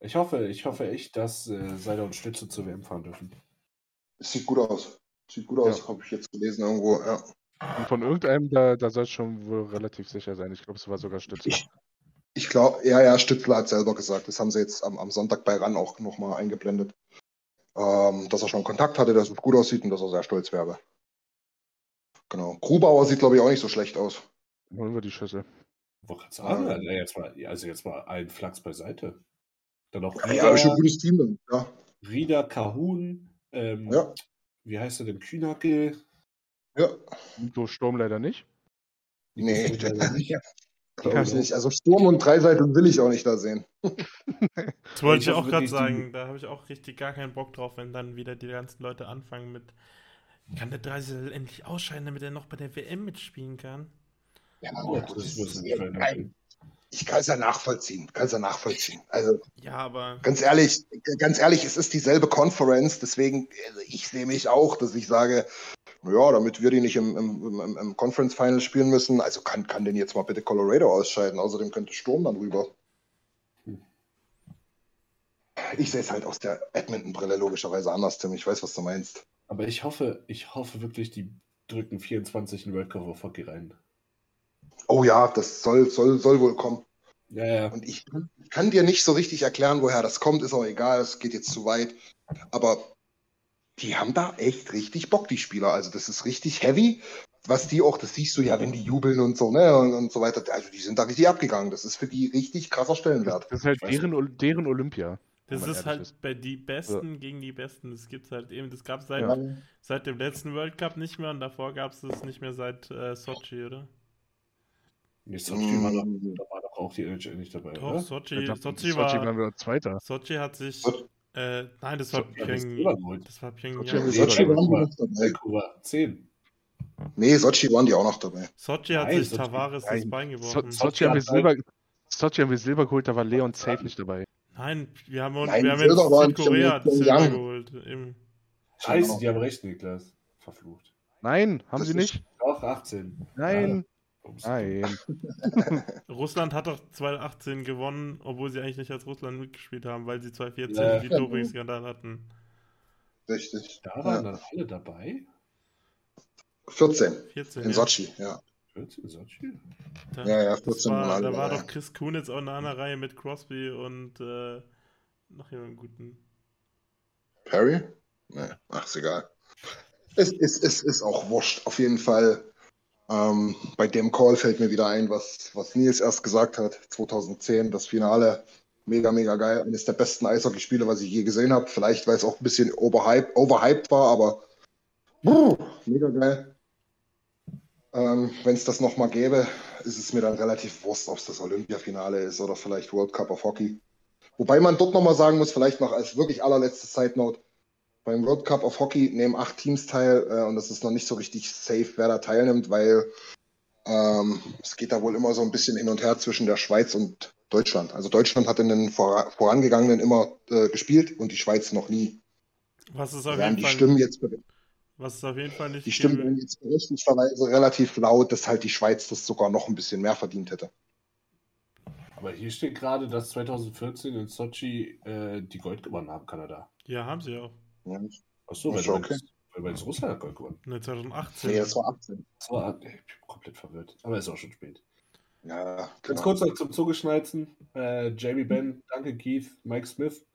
Ich hoffe, ich hoffe echt, dass äh, Seider und Stütze zur WM fahren dürfen. Es sieht gut aus. Sieht gut aus, Ja. habe ich jetzt gelesen irgendwo. Ja. Und von irgendeinem, da, da soll es schon wohl relativ sicher sein. Ich glaube, es war sogar Stützler. Ich, ich glaube, ja, ja, Stützler hat selber gesagt. Das haben sie jetzt am, am Sonntag bei RAN auch nochmal eingeblendet. Ähm, dass er schon Kontakt hatte, dass es gut aussieht und dass er sehr stolz wäre. Genau. Grubauer sieht, glaube ich, auch nicht so schlecht aus. Holen wir die gerade sagen, also jetzt mal, also jetzt mal ein Flachs beiseite. Dann noch Ja, ja, ist schon ein Rieder, gutes Team. dann, Ja. Rieder Kahun, ähm, Ja. wie heißt er denn? Kühnackel? ja. So Sturm leider nicht. Nee, Nico Sturm leider nicht. Glaube ich nicht. Also Sturm und Dreiseitel will ich auch nicht da sehen. Das wollte ich Ich auch gerade die- sagen. Da habe ich auch richtig gar keinen Bock drauf, wenn dann wieder die ganzen Leute anfangen mit. Kann der Dreisel endlich ausscheiden, damit er noch bei der WM mitspielen kann? Ja, Oh, das wirst du nicht verändern. Ich kann es ja nachvollziehen. Kann es ja nachvollziehen. Also Ja, aber ganz ehrlich, ganz ehrlich, es ist dieselbe Conference, deswegen also ich sehe mich auch, dass ich sage, ja, damit wir die nicht im, im, im, im Conference Final spielen müssen, also kann, kann den jetzt mal bitte Colorado ausscheiden. Außerdem könnte Sturm dann rüber. Ich sehe es halt aus der Edmonton-Brille logischerweise anders, Tim. Ich weiß, was du meinst. Aber ich hoffe, ich hoffe wirklich, die drücken 24 in World Cup of Hockey rein. Oh ja, das soll, soll, soll wohl kommen. Ja, ja. Und ich kann- dir nicht so richtig erklären, woher das kommt, ist auch egal, es geht jetzt zu weit. Aber die haben da echt richtig Bock, die Spieler. Also das ist richtig heavy. Was die auch, das siehst du ja, wenn die jubeln und so, ne, und, und so weiter. Also die sind da richtig abgegangen. Das ist für die richtig krasser Stellenwert. Das ist halt deren, deren Olympia. das ist halt bei die Besten gegen die Besten. Das gibt's halt eben. Das gab es seit, Ja. seit dem letzten World Cup nicht mehr und davor gab es das nicht mehr seit äh, Sochi, oder? Nee, Sochi war doch, Mm. da war doch auch die NHL nicht dabei, Doch, oder? Sochi, dachte, Sochi, Sochi war. waren wir Zweiter. Sochi hat sich. Sochi- Äh, nein, das war Sochi hat das war Sochi Pyongyang. Sochi waren die geholt. noch dabei. Vancouver 10. Nee, Sochi waren die auch noch dabei. Sochi hat Nein, sich Sochi- Tavares das Nein, Bein So, gebrochen. Sochi, haben wir halt- Silber, Sochi haben wir Silber geholt, da war Leon safe nicht dabei. Nein, wir haben, uns, Nein, wir haben Silber jetzt war in Südkorea das Silber Pyongyang. geholt. Im, Scheiße, die haben recht, Niklas. Verflucht. Nein, haben Das sie nicht? Doch, 18. Nein. Ums- Nein. Russland hat doch 2018 gewonnen, obwohl sie eigentlich nicht als Russland mitgespielt haben, weil sie 2014 Ja. die Doping-Skandal hatten. Richtig. Da waren Ja. dann alle dabei? 14 14, in ja. Sochi, ja. 14 Sochi? Da, Ja, ja, das 14 waren war, alle da war doch Chris Kunitz auch in einer Reihe mit Crosby und äh, noch jemanden guten. Perry? Nee, ach, ist egal. Es ist, es ist auch wurscht, auf jeden Fall. Ähm, bei dem Call fällt mir wieder ein, was, was Nils erst gesagt hat. 2010, das Finale. Mega, mega geil. Eines der besten Eishockeyspiele, was ich je gesehen habe. Vielleicht, weil es auch ein bisschen overhyped, overhyped war, aber brr, mega geil. Ähm, Wenn es das nochmal gäbe, ist es mir dann relativ wurscht, ob es das Olympiafinale ist oder vielleicht World Cup of Hockey. Wobei man dort nochmal sagen muss, vielleicht noch als wirklich allerletzte Side Note, beim World Cup of Hockey nehmen acht Teams teil äh, und es ist noch nicht so richtig safe, wer da teilnimmt, weil ähm, es geht da wohl immer so ein bisschen hin und her zwischen der Schweiz und Deutschland. Also Deutschland hat in den vor, vorangegangenen immer äh, gespielt und die Schweiz noch nie. Was Da auf werden jeden die Fall, Stimmen jetzt, was es auf jeden Fall nicht die Stimmen werden jetzt berechtigterweise relativ laut, dass halt die Schweiz das sogar noch ein bisschen mehr verdient hätte. Aber hier steht gerade, dass 2014 in Sochi äh, die Gold gewonnen haben, Kanada. Ja, haben sie auch. Ja. Achso, Ach weil, so, okay. weil, weil Russland hat Gold gewonnen. Ne, 2018. Nee, das war 18. Das war, ich bin komplett verwirrt. Aber ist auch schon spät. Ja, Ganz genau. kurz noch zum Zugeschnalzen. Äh, Jamie Benn, danke Keith, Mike Smith,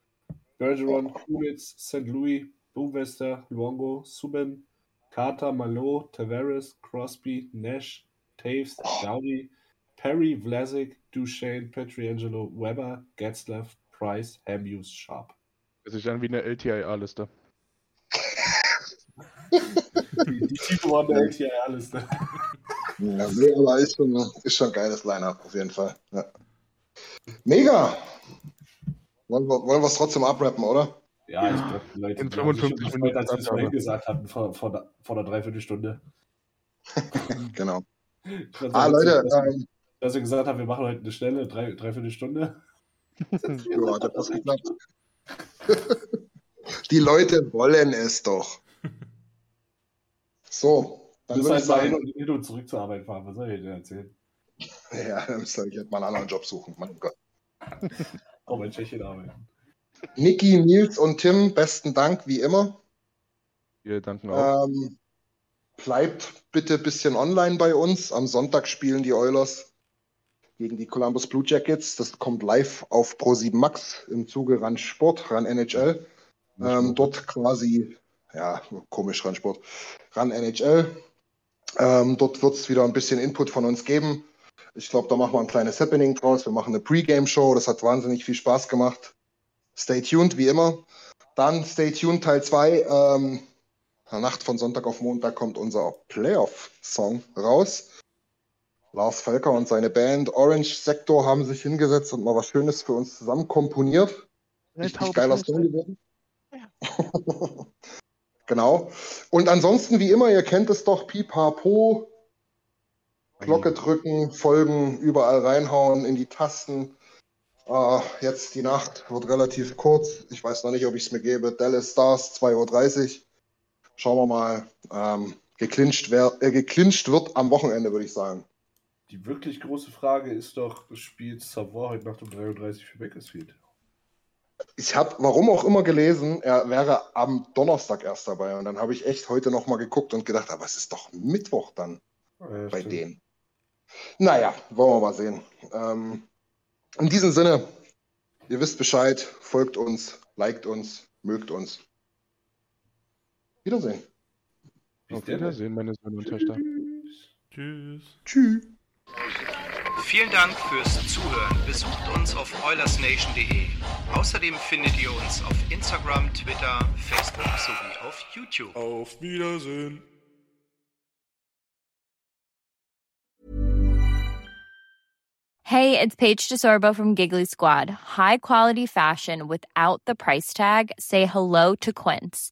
Bergeron, Kunitz, St. Louis, Boomwester, Luongo, Subban, Carter, Malo, Tavares, Crosby, Nash, Taves, Dowdy, Perry, Vlasic, Duchesne, Petriangelo, Weber, Getzlaff, Price, Hamuse, Sharp. Hört sich an wie eine LTIA-Liste. Die, Tiefe waren der LTIA-Liste. Ja, nee, aber ist schon, ist schon ein geiles Line-Up, auf jeden Fall. Ja. Mega! Wollen wir, wollen wir es trotzdem abrappen, oder? Ja, ich glaube, die Leute In die haben sich 55 schon Minuten als wir es vorhin gesagt hatten, vor, vor, der- vor einer Dreiviertelstunde. Genau. Ah, Leute, dass, wir- ähm, dass wir gesagt haben, wir machen heute eine schnelle drei, Dreiviertelstunde. ja, hat das geklappt. Die Leute wollen es doch. So, dann würde halt ich sagen, und, hin und zurück zur Arbeit fahren. Was soll ich dir erzählen? ja, dann soll ich jetzt mal einen anderen Job suchen. Mein Gott. Auch in Tschechien arbeiten. Niki, Nils und Tim, besten Dank, wie immer. Wir danken auch. Ähm, bleibt bitte ein bisschen online bei uns. Am Sonntag spielen die Oilers gegen die Columbus Blue Jackets. Das kommt live auf Pro7 Max im Zuge Ran Sport, Ran NHL. Ähm, dort quasi, ja, komisch Ran Sport, Ran NHL. Ähm, dort wird es wieder ein bisschen Input von uns geben. Ich glaube, da machen wir ein kleines Happening draus. Wir machen eine Pre-Game-Show. Das hat wahnsinnig viel Spaß gemacht. Stay tuned, wie immer. Dann Stay tuned Teil 2. Ähm, Nacht von Sonntag auf Montag kommt unser Playoff-Song raus. Lars Völker und seine Band Orange Sector haben sich hingesetzt und mal was Schönes für uns zusammen komponiert. Richtig geiler Song geworden. genau. Und ansonsten, wie immer, ihr kennt es doch, Pipapo, Glocke drücken, folgen, überall reinhauen in die Tasten. Äh, jetzt die Nacht wird relativ kurz. Ich weiß noch nicht, ob ich es mir gebe. Dallas Stars, 2.30 Uhr. Schauen wir mal. Ähm, geklincht, wer, äh, geklincht wird am Wochenende, würde ich sagen. Die wirklich große Frage ist doch, spielt Savoy heute Nacht um 33 für Bakersfield? Ich habe, warum auch immer, gelesen, er wäre am Donnerstag erst dabei. Und dann habe ich echt heute nochmal geguckt und gedacht, aber es ist doch Mittwoch dann Ja, bei stimmt. denen. Naja, wollen wir mal sehen. Ähm, in diesem Sinne, ihr wisst Bescheid, folgt uns, liked uns, mögt uns. Wiedersehen. Bis Auf. Wiedersehen, meine Söhne und Töchter. Tschüss. Tschüss. Vielen Dank fürs Zuhören. Besucht uns auf oilersnation.de. Außerdem findet ihr uns auf Instagram, Twitter, Facebook sowie auf YouTube. Auf Wiedersehen. Hey, it's Paige DeSorbo from Giggly Squad. High quality fashion without the price tag. Say hello to Quince.